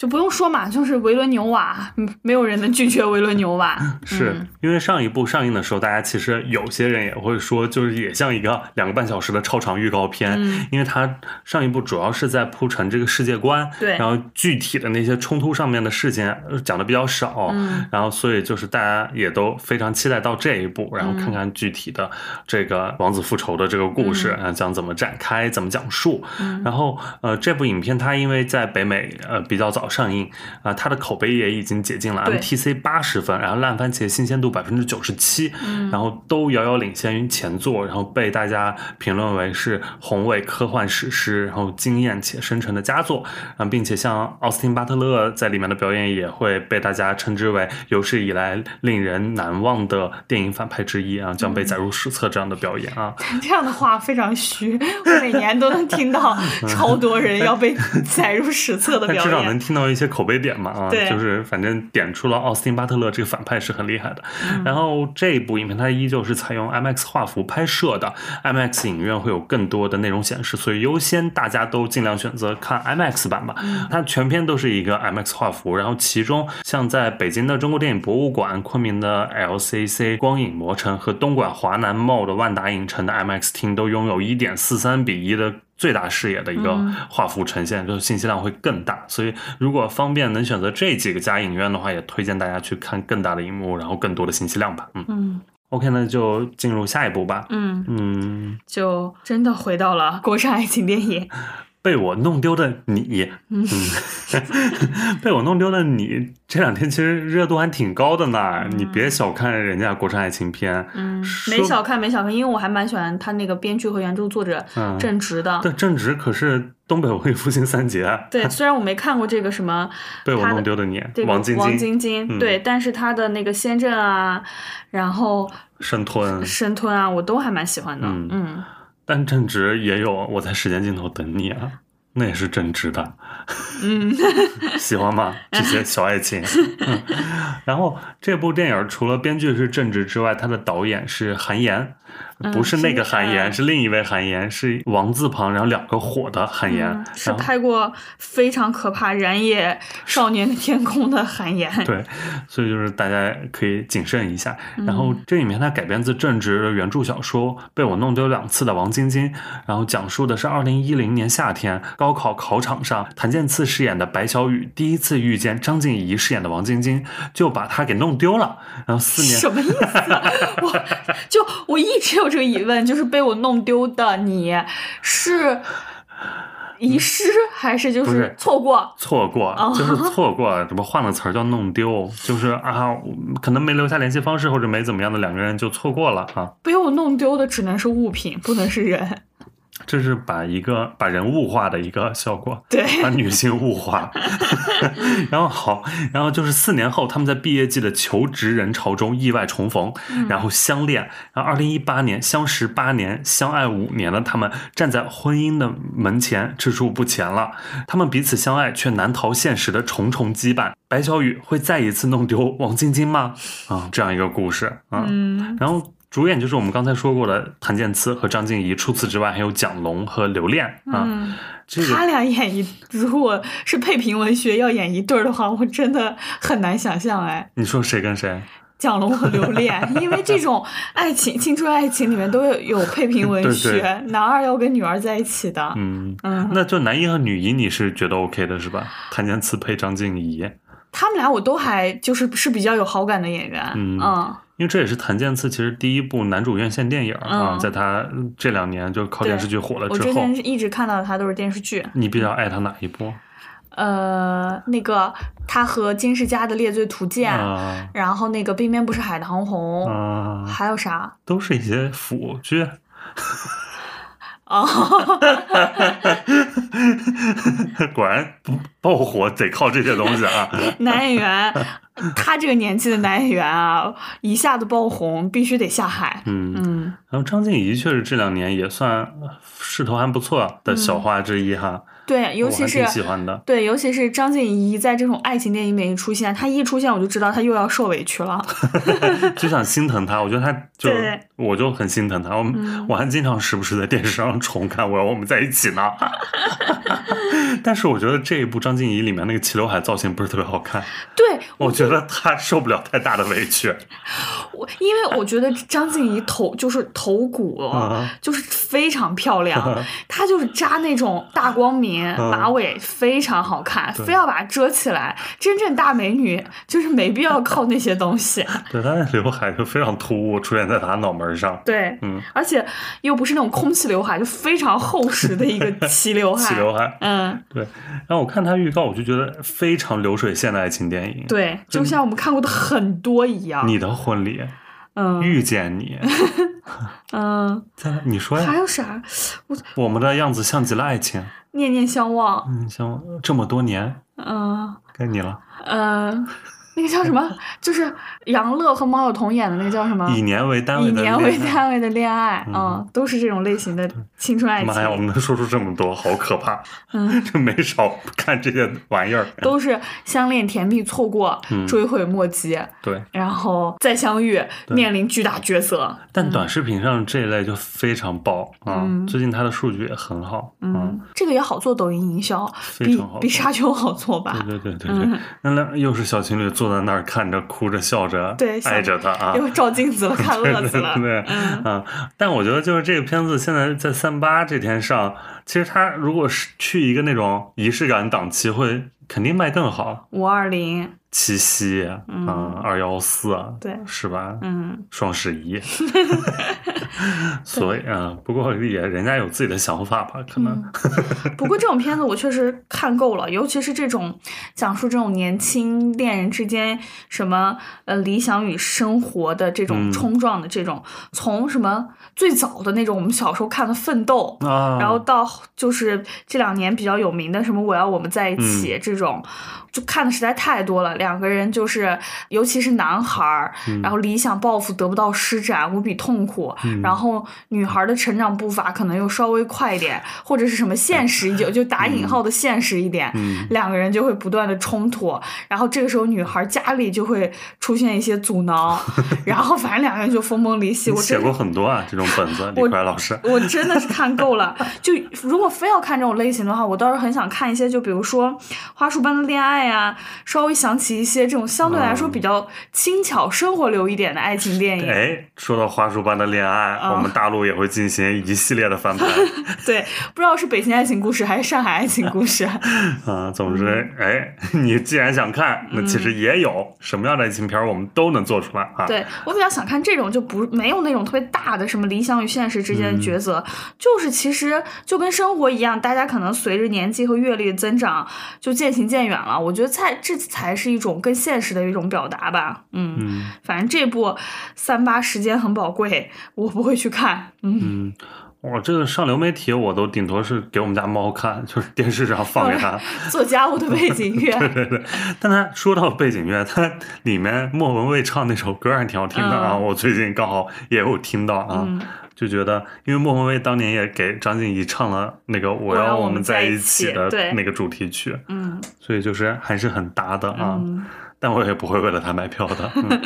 [SPEAKER 2] 就不用说嘛，就是维伦纽瓦，嗯没有人能拒绝维伦纽瓦。
[SPEAKER 1] 是
[SPEAKER 2] 嗯
[SPEAKER 1] 因为上一部上映的时候，大家其实有些人也会说，就是也像一个两个半小时的超长预告片，
[SPEAKER 2] 嗯
[SPEAKER 1] 因为它上一部主要是在铺陈这个世界观，
[SPEAKER 2] 对
[SPEAKER 1] 然后具体的那些冲突上面的事情呃讲的比较少，
[SPEAKER 2] 嗯
[SPEAKER 1] 然后所以就是大家也都非常期待到这一步，然后看看具体的这个王子复仇的这个故事，啊、将怎么展开，怎么讲述。
[SPEAKER 2] 嗯
[SPEAKER 1] 然后呃，这部影片它因为在北美呃比较早上映啊、它的口碑也已经解禁了，MTC 八十分，然后烂番茄新鲜度百分之九十七，
[SPEAKER 2] 嗯
[SPEAKER 1] 然后都遥遥领先于前作，然后被大家评论为是宏伟科幻史诗，然后惊艳且深沉的佳作啊，并且像奥斯汀巴特勒在里面的表演也会被大家称之为有史以来令人难忘的电影反派之一啊，将被载入史册这样的表演啊。
[SPEAKER 2] 这样的话非常虚，我每年都能听到超多人要被载入史册的 表
[SPEAKER 1] 演至少能。听到一些口碑点嘛啊，
[SPEAKER 2] 对
[SPEAKER 1] 就是反正点出了奥斯汀巴特勒这个反派是很厉害的。
[SPEAKER 2] 嗯
[SPEAKER 1] 然后这一部影片它依旧是采用 IMAX 画幅拍摄的，IMAX 影院会有更多的内容显示，所以优先大家都尽量选择看 IMAX 版吧。
[SPEAKER 2] 嗯
[SPEAKER 1] 它全片都是一个 IMAX 画幅，然后其中像在北京的中国电影博物馆、昆明的 LCC 光影魔城和东莞华南 Mall 的万达影城的 IMAX 厅都拥有1.43比1的最大视野的一个
[SPEAKER 2] 嗯
[SPEAKER 1] 画幅呈现，就是信息量会更大。所以如果方便能选择这几个家影院的话，也推荐大家去看更大的荧幕，然后更多的信息量吧。嗯
[SPEAKER 2] 嗯
[SPEAKER 1] ，OK，那就进入下一步吧。
[SPEAKER 2] 嗯，
[SPEAKER 1] 嗯，
[SPEAKER 2] 就真的回到了国产爱情电影。
[SPEAKER 1] 被我弄丢的你，嗯，被我弄丢的你，这两天其实热度还挺高的呢。你别小看人家国产爱情片，
[SPEAKER 2] 嗯，没小看没小看，因为我还蛮喜欢他那个编剧和原著作者
[SPEAKER 1] 嗯。
[SPEAKER 2] 郑直的。
[SPEAKER 1] 对，正直可是东北文艺复兴三杰，
[SPEAKER 2] 对，虽然我没看过这个什么
[SPEAKER 1] 被我弄丢的你，
[SPEAKER 2] 这个王
[SPEAKER 1] 晶晶。
[SPEAKER 2] 王、晶晶，
[SPEAKER 1] 嗯。
[SPEAKER 2] 对，但是他的那个先正啊，然后
[SPEAKER 1] 生吞，
[SPEAKER 2] 生吞啊，我都还蛮喜欢的。
[SPEAKER 1] 嗯。
[SPEAKER 2] 嗯
[SPEAKER 1] 但正直也有我在时间尽头等你啊，那也是正直的，
[SPEAKER 2] 嗯
[SPEAKER 1] 喜欢吗？这些小爱情。嗯、然后这部电影除了编剧是正直之外，他的导演是韩延，
[SPEAKER 2] 嗯
[SPEAKER 1] 不是那个韩延，
[SPEAKER 2] 是
[SPEAKER 1] 是另一位韩延，是王字旁然后两个火的韩延。
[SPEAKER 2] 嗯，是拍过非常可怕《燃野少年的天空》的韩延。
[SPEAKER 1] 对，所以就是大家可以谨慎一下。然
[SPEAKER 2] 嗯
[SPEAKER 1] 后这里面它改编自正直的原著小说《被我弄丢两次的王晶晶》，然后讲述的是二零一零年夏天高考考场上，谭健次饰演的白小雨第一次遇见张婧仪饰演的王晶晶，就把她给弄丢了。然后四年
[SPEAKER 2] 什么意思？我就我一直有这个疑问，就是被我弄丢的你是遗失还是就
[SPEAKER 1] 是
[SPEAKER 2] 错过？
[SPEAKER 1] 错过，
[SPEAKER 2] 哦
[SPEAKER 1] 就是 错过，怎么换了词儿叫弄丢？就是啊，可能没留下联系方式或者没怎么样的两个人就错过了啊。
[SPEAKER 2] 被我弄丢的只能是物品，不能是人。
[SPEAKER 1] 这是把一个把人物化的一个效果，
[SPEAKER 2] 对
[SPEAKER 1] 把女性物化。然后好，然后就是四年后，他们在毕业季的求职人潮中意外重逢，然后相恋。然后二零一八年相识八年，相爱五年的他们站在婚姻的门前，踟蹰不前了。他们彼此相爱，却难逃现实的重重羁绊。白小雨会再一次弄丢王晶晶吗？啊，这样一个故事啊。
[SPEAKER 2] 嗯
[SPEAKER 1] 然后主演就是我们刚才说过的谭健次和张婧仪，除此之外还有蒋龙和刘恋啊。
[SPEAKER 2] 嗯，
[SPEAKER 1] 这个
[SPEAKER 2] 他俩演一，如果是配平文学要演一对儿的话，我真的很难想象哎。
[SPEAKER 1] 你说谁跟谁？
[SPEAKER 2] 蒋龙和刘恋，因为这种爱情、青春爱情里面都有有配平文学，
[SPEAKER 1] 对对
[SPEAKER 2] 男二要跟女二在一起的。
[SPEAKER 1] 嗯，
[SPEAKER 2] 嗯，
[SPEAKER 1] 那就男一和女一，你是觉得 OK 的是吧？谭健次配张婧仪，
[SPEAKER 2] 他们俩我都还就是是比较有好感的演员。
[SPEAKER 1] 嗯
[SPEAKER 2] 嗯
[SPEAKER 1] 因为这也是谭健次其实第一部男主院线电影啊，
[SPEAKER 2] 嗯
[SPEAKER 1] 在他这两年就靠电视剧火了之后
[SPEAKER 2] 我之前，是一直看到他都是电视剧。
[SPEAKER 1] 你比较爱他哪一部
[SPEAKER 2] 呃，那个他和金世佳的《猎罪图鉴》
[SPEAKER 1] 啊
[SPEAKER 2] 然后那个《冰面不是海棠红》
[SPEAKER 1] 啊？
[SPEAKER 2] 还有啥？
[SPEAKER 1] 都是一些腐剧。
[SPEAKER 2] 哦，
[SPEAKER 1] 果然爆火得靠这些东西啊！
[SPEAKER 2] 男演员他这个年纪的男演员啊，一下子爆红，必须得下海。
[SPEAKER 1] 嗯，
[SPEAKER 2] 嗯，
[SPEAKER 1] 然后张婧仪确实这两年也算势头还不错的小花之一哈，
[SPEAKER 2] 对，尤其是
[SPEAKER 1] 喜欢的。
[SPEAKER 2] 对，尤其是张婧仪在这种爱情电影里面一出现，她一出现我就知道她又要受委屈了。
[SPEAKER 1] 就想心疼她，我觉得她就
[SPEAKER 2] 对
[SPEAKER 1] 我就很心疼他，我、
[SPEAKER 2] 嗯
[SPEAKER 1] 我还经常时不时在电视上重看《我要我们在一起》呢。但是我觉得这一部张婧仪里面那个齐刘海造型不是特别好看，
[SPEAKER 2] 对，
[SPEAKER 1] 我觉得她受不了太大的委屈。
[SPEAKER 2] 我因为我觉得张婧仪头就是头骨
[SPEAKER 1] 啊
[SPEAKER 2] 就是非常漂亮，她就是扎那种大光明马尾，非常好看，非要把它遮起来。真正大美女就是没必要靠那些东西。
[SPEAKER 1] 对，她的刘海就非常突兀，出现在她脑门上。
[SPEAKER 2] 对，
[SPEAKER 1] 嗯，
[SPEAKER 2] 而且又不是那种空气刘海，就非常厚实的一个 齐刘海。
[SPEAKER 1] 齐刘海。
[SPEAKER 2] 嗯，
[SPEAKER 1] 对，然后我看他预告，我就觉得非常流水线的爱情电影。，
[SPEAKER 2] 对，就像我们看过的很多一样。
[SPEAKER 1] 你的婚礼，
[SPEAKER 2] 嗯
[SPEAKER 1] 遇见你，
[SPEAKER 2] 嗯，
[SPEAKER 1] 在你说呀，
[SPEAKER 2] 还有啥？
[SPEAKER 1] 我我们的样子像极了爱情。
[SPEAKER 2] 念念相望。
[SPEAKER 1] 嗯，相望这么多年，
[SPEAKER 2] 嗯
[SPEAKER 1] 该你了。
[SPEAKER 2] 嗯，那个叫什么？就是杨乐和毛晓彤演的那个叫什么？
[SPEAKER 1] 以年为单位
[SPEAKER 2] 以年为单位的恋爱，
[SPEAKER 1] 嗯
[SPEAKER 2] 嗯，都是这种类型的青春爱情
[SPEAKER 1] 妈呀，我，们能说出这么多，好可怕！
[SPEAKER 2] 嗯，
[SPEAKER 1] 就没少看这些玩意儿。
[SPEAKER 2] 都是相恋甜蜜错过，
[SPEAKER 1] 嗯
[SPEAKER 2] 追悔莫及，
[SPEAKER 1] 对，
[SPEAKER 2] 然后再相遇，面临巨大抉择。
[SPEAKER 1] 但短视频上这一类就非常爆啊！
[SPEAKER 2] 嗯
[SPEAKER 1] 最近它的数据也很好，
[SPEAKER 2] 嗯，这个也好做抖音营销，比
[SPEAKER 1] 非常好做
[SPEAKER 2] 比沙丘好做吧？
[SPEAKER 1] 对对对对对
[SPEAKER 2] 嗯，
[SPEAKER 1] 那那又是小情侣坐在那儿看着，哭着笑着，
[SPEAKER 2] 对笑
[SPEAKER 1] 爱着他啊。
[SPEAKER 2] 又照镜子了，看乐子了。
[SPEAKER 1] 对对，
[SPEAKER 2] 嗯
[SPEAKER 1] 啊！但我觉得就是这个片子现在在三八这天上，其实他如果是去一个那种仪式感档期，会肯定卖更好。
[SPEAKER 2] 五二零，
[SPEAKER 1] 七夕啊，
[SPEAKER 2] 嗯。
[SPEAKER 1] 二幺四啊，
[SPEAKER 2] 对
[SPEAKER 1] 是吧？
[SPEAKER 2] 嗯，
[SPEAKER 1] 双十一，所以啊，不过也人家有自己的想法吧，可能。
[SPEAKER 2] 不过这种片子我确实看够了，尤其是这种讲述这种年轻恋人之间什么呃理想与生活的这种
[SPEAKER 1] 嗯。
[SPEAKER 2] 冲撞的这种，从什么最早的那种我们小时候看的《奋斗》
[SPEAKER 1] 啊，
[SPEAKER 2] 然后到就是这两年比较有名的什么《我要我们在一起》这种，就看的实在太多了。两个人就是，尤其是男孩儿，然后理想抱负得不到施展，无比痛苦。然后女孩的成长步伐可能又稍微快一点，或者是什么现实一点，就打引号的现实一点，两个人就会不断的冲突。然后这个时候女孩家里就会出现一些阻挠，然后反正两个人就分崩离 析。我
[SPEAKER 1] 写过很多啊这种本子，李
[SPEAKER 2] 我
[SPEAKER 1] 逵老师。
[SPEAKER 2] 我真的是看够了。就如果非要看这种类型的话，我倒是很想看一些，就比如说《花束般的恋爱》呀，稍微想起一些这种相对来说比较轻巧、生活流一点的爱情电影。
[SPEAKER 1] 哎，说到花束般的恋爱，
[SPEAKER 2] 啊
[SPEAKER 1] 我们大陆也会进行一系列的翻拍
[SPEAKER 2] 对，不知道是北京爱情故事还是上海爱情故事。
[SPEAKER 1] 啊。总之，哎，你既然想看，那其实也有什么样的爱情片儿，我们都能做出来啊。
[SPEAKER 2] 对我比较想看这种，就不没有那种特别大的什么理想与现实之间的抉择，就是其实就跟生活一样，大家可能随着年纪和阅历的增长就渐行渐远了。我觉得才这才是一种更现实的一种表达吧。嗯，
[SPEAKER 1] 嗯
[SPEAKER 2] 反正这部三八时间很宝贵，我不会去看。嗯，
[SPEAKER 1] 嗯，我这个上流媒体我都顶多是给我们家猫看，就是电视上放给它。
[SPEAKER 2] 做家务的背景乐。
[SPEAKER 1] 对对对，但他说到背景乐，它里面莫文蔚唱那首歌还挺好听的啊，
[SPEAKER 2] 嗯
[SPEAKER 1] 我最近刚好也有听到啊，
[SPEAKER 2] 嗯
[SPEAKER 1] 就觉得因为莫文蔚当年也给张婧仪唱了那个《我要我们在一起》的那个主题曲，
[SPEAKER 2] 嗯
[SPEAKER 1] 所以就是还是很搭的啊，
[SPEAKER 2] 嗯，
[SPEAKER 1] 但我也不会为了他买票的。嗯、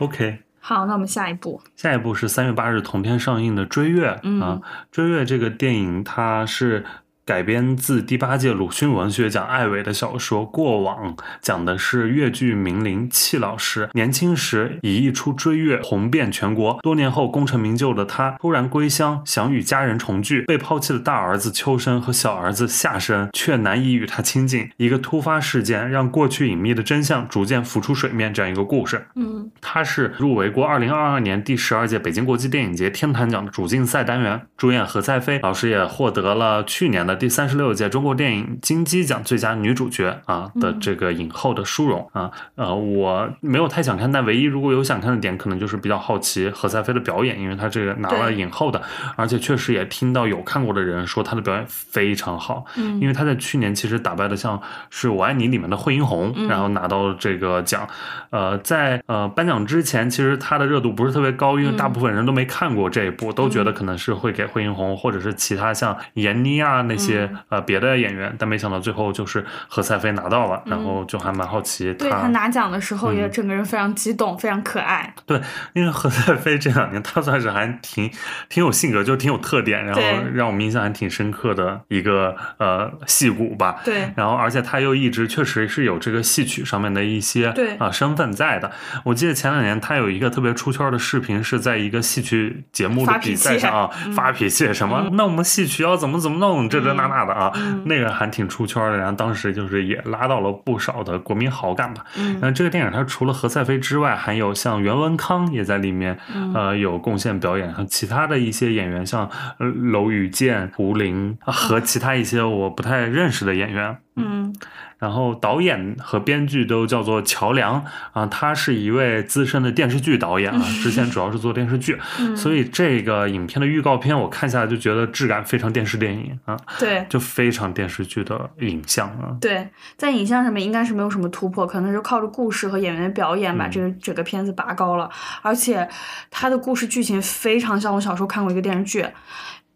[SPEAKER 1] OK。
[SPEAKER 2] 好，那我们下一步。
[SPEAKER 1] 下一步是三月八日同天上映的《追月》
[SPEAKER 2] 嗯
[SPEAKER 1] 啊，《追月》这个电影它是改编自第八届鲁迅文学奖艾伟的小说《过往》，讲的是越剧名伶戚老师年轻时以一出《追月》红遍全国，多年后功成名就的他突然归乡，想与家人重聚，被抛弃的大儿子秋生和小儿子夏生却难以与他亲近，一个突发事件让过去隐秘的真相逐渐浮出水面，这样一个故事。
[SPEAKER 2] 嗯
[SPEAKER 1] 他是入围过二零二二年第十二届北京国际电影节天坛奖的主竞赛单元，主演何赛飞老师也获得了去年的了第三十六届中国电影金鸡奖最佳女主角啊的这个影后的殊荣啊。呃，我没有太想看，但唯一如果有想看的点，可能就是比较好奇何赛飞的表演，因为她这个拿了影后的，而且确实也听到有看过的人说她的表演非常好。
[SPEAKER 2] 嗯，
[SPEAKER 1] 因为她在去年其实打败的像是《我爱你》里面的惠英红，然后拿到这个奖。呃，在呃颁奖之前，其实她的热度不是特别高，因为大部分人都没看过这一部，都觉得可能是会给惠英红或者是其他像闫妮啊那些呃别的演员，但没想到最后就是何赛飞拿到了，然后就还蛮好奇
[SPEAKER 2] 对他拿奖的时候也整个人非常激动，非常可爱。
[SPEAKER 1] 对，因为何赛飞这两年他算是还挺挺有性格，就挺有特点，然后让我们印象还挺深刻的一个呃戏骨吧。
[SPEAKER 2] 对，
[SPEAKER 1] 然后而且他又一直确实是有这个戏曲上面的一些
[SPEAKER 2] 对
[SPEAKER 1] 啊身份在的。我记得前两年他有一个特别出圈的视频，是在一个戏曲节目的比赛上啊 发脾气什么，那我们戏曲要怎么怎么弄，这这那那的啊，那个还挺出圈的。然后当时就是也拉到了不少的国民好感吧。
[SPEAKER 2] 嗯，
[SPEAKER 1] 那这个电影它除了何赛飞之外，还有像袁文康也在里面，呃，有贡献表演，和其他的一些演员，像娄宇健、胡林和其他一些我不太认识的演员。
[SPEAKER 2] 嗯。
[SPEAKER 1] 然后导演和编剧都叫做乔梁啊，他是一位资深的电视剧导演啊，之前主要是做电视剧，所以这个影片的预告片我看下来就觉得质感非常电视电影啊，
[SPEAKER 2] 对，
[SPEAKER 1] 就非常电视剧的影像啊。
[SPEAKER 2] 对，在影像上面应该是没有什么突破，可能就靠着故事和演员的表演把这个整个片子拔高了，而且他的故事剧情非常像我小时候看过一个电视剧。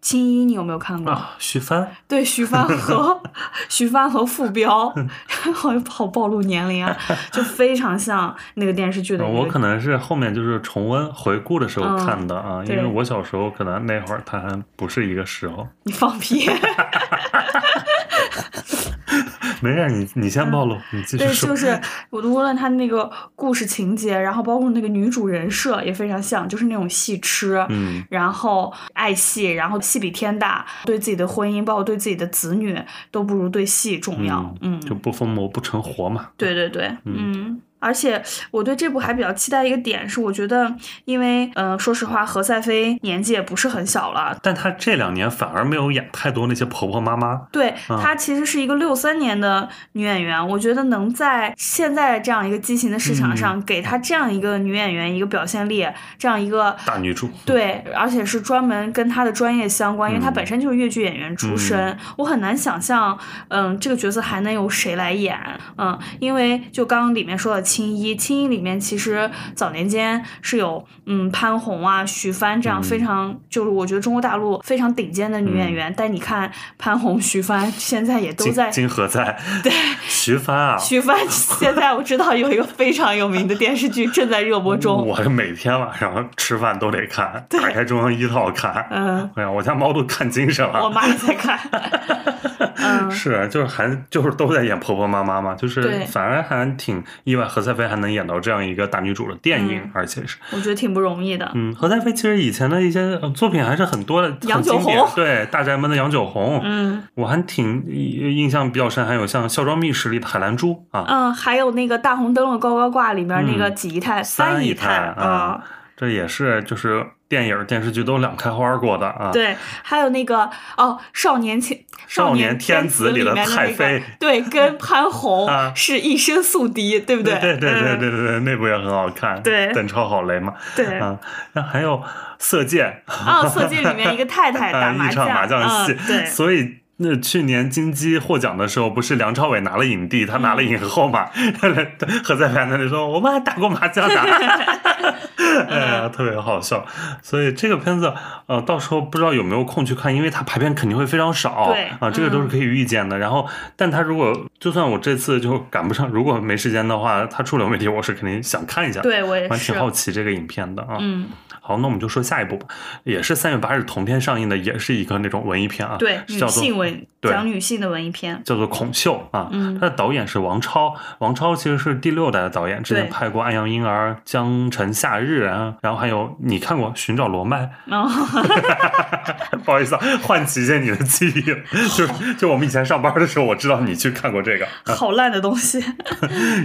[SPEAKER 2] 青衣，你有没有看过？
[SPEAKER 1] 啊徐帆，
[SPEAKER 2] 对，徐帆和 徐帆和傅彪 好好暴露年龄啊，就非常像那个电视剧的。
[SPEAKER 1] 我可能是后面就是重温回顾的时候看的啊，因为我小时候可能那会儿他还不是一个时候。
[SPEAKER 2] 你放屁！
[SPEAKER 1] 没事，你你先暴露，你继续
[SPEAKER 2] 说。对，就是我无论他那个故事情节，然后包括那个女主人设也非常像，就是那种戏痴，
[SPEAKER 1] 嗯，
[SPEAKER 2] 然后爱戏，然后戏比天大，对自己的婚姻，包括对自己的子女，都不如对戏重要，嗯，
[SPEAKER 1] 就不疯魔不成活嘛。
[SPEAKER 2] 对对对，嗯。而且我对这部还比较期待一个点是，我觉得，因为，嗯，说实话，何赛飞年纪也不是很小了，
[SPEAKER 1] 但她这两年反而没有演太多那些婆婆妈妈。
[SPEAKER 2] 对，她其实是一个六三年的女演员，我觉得能在现在这样一个畸形的市场上，给她这样一个女演员一个表现力，这样一个
[SPEAKER 1] 大女主。
[SPEAKER 2] 对，而且是专门跟她的专业相关，因为她本身就是越剧演员出身，我很难想象，嗯，这个角色还能由谁来演，嗯，因为就刚刚里面说的。青衣，青衣里面其实早年间是有嗯潘虹啊、徐帆这样非常就是我觉得中国大陆非常顶尖的女演员，但你看潘虹、徐帆现在也都在
[SPEAKER 1] 金河在。
[SPEAKER 2] 对。
[SPEAKER 1] 徐帆啊，
[SPEAKER 2] 徐帆现在我知道有一个非常有名的电视剧正在热播中，
[SPEAKER 1] 我每天晚上吃饭都得看，打开中央一套看，
[SPEAKER 2] 嗯，
[SPEAKER 1] 哎呀，我家猫都看精神了，
[SPEAKER 2] 我妈也在看，嗯，
[SPEAKER 1] 是就是还就是都在演婆婆妈妈嘛，就是反而还挺意外。何赛飞还能演到这样一个大女主的电影，而且是
[SPEAKER 2] 我觉得挺不容易的。
[SPEAKER 1] 嗯，何赛飞其实以前的一些作品还是很多的，
[SPEAKER 2] 杨九红
[SPEAKER 1] 对《大宅门》的杨九红，
[SPEAKER 2] 嗯，
[SPEAKER 1] 我还挺印象比较深。还有像《孝庄秘史》里的海兰珠啊，
[SPEAKER 2] 嗯，还有那个《大红灯笼高高挂》里面那个几姨太、
[SPEAKER 1] 三
[SPEAKER 2] 姨太
[SPEAKER 1] 啊，这也是就是。电影、电视剧都两开花过的啊！
[SPEAKER 2] 对，还有那个哦，《少年天
[SPEAKER 1] 少年
[SPEAKER 2] 天
[SPEAKER 1] 子》里
[SPEAKER 2] 的
[SPEAKER 1] 太妃，
[SPEAKER 2] 对，跟潘虹是一生宿敌，对不
[SPEAKER 1] 对？
[SPEAKER 2] 对
[SPEAKER 1] 对对对对对，那部也很好看，
[SPEAKER 2] 对，
[SPEAKER 1] 邓超好雷嘛，
[SPEAKER 2] 对
[SPEAKER 1] 啊，那还有《色戒》
[SPEAKER 2] 啊，《色戒》里面一个太太 打
[SPEAKER 1] 麻将，麻
[SPEAKER 2] 将
[SPEAKER 1] 戏，
[SPEAKER 2] 对，
[SPEAKER 1] 所以。那去年金鸡获奖的时候，不是梁朝伟拿了影帝，他拿了影后嘛？何在在那里说：“我们还打过麻将呢。”哎呀，特别好笑。所以这个片子，呃，到时候不知道有没有空去看，因为它排片肯定会非常少。
[SPEAKER 2] 对
[SPEAKER 1] 啊，这个都是可以预见的。然后，但他如果就算我这次就赶不上，如果没时间的话，他出流媒体，我是肯定想看一下。
[SPEAKER 2] 对我也
[SPEAKER 1] 是，挺好奇这个影片的啊。
[SPEAKER 2] 嗯。
[SPEAKER 1] 好，那我们就说下一部吧，也是三月八日同片上映的，也是一个那种文艺片啊，
[SPEAKER 2] 对，
[SPEAKER 1] 女性
[SPEAKER 2] 文讲女性的文艺片，
[SPEAKER 1] 叫做《孔秀》啊，
[SPEAKER 2] 嗯，
[SPEAKER 1] 它的导演是王超，王超其实是第六代的导演，之前拍过《安阳婴儿》《江城夏日》啊》，然后还有你看过《寻找罗曼》？
[SPEAKER 2] 哦，
[SPEAKER 1] 不好意思啊，唤起一些你的记忆，就 就我们以前上班的时候，我知道你去看过这个。
[SPEAKER 2] 好烂的东西。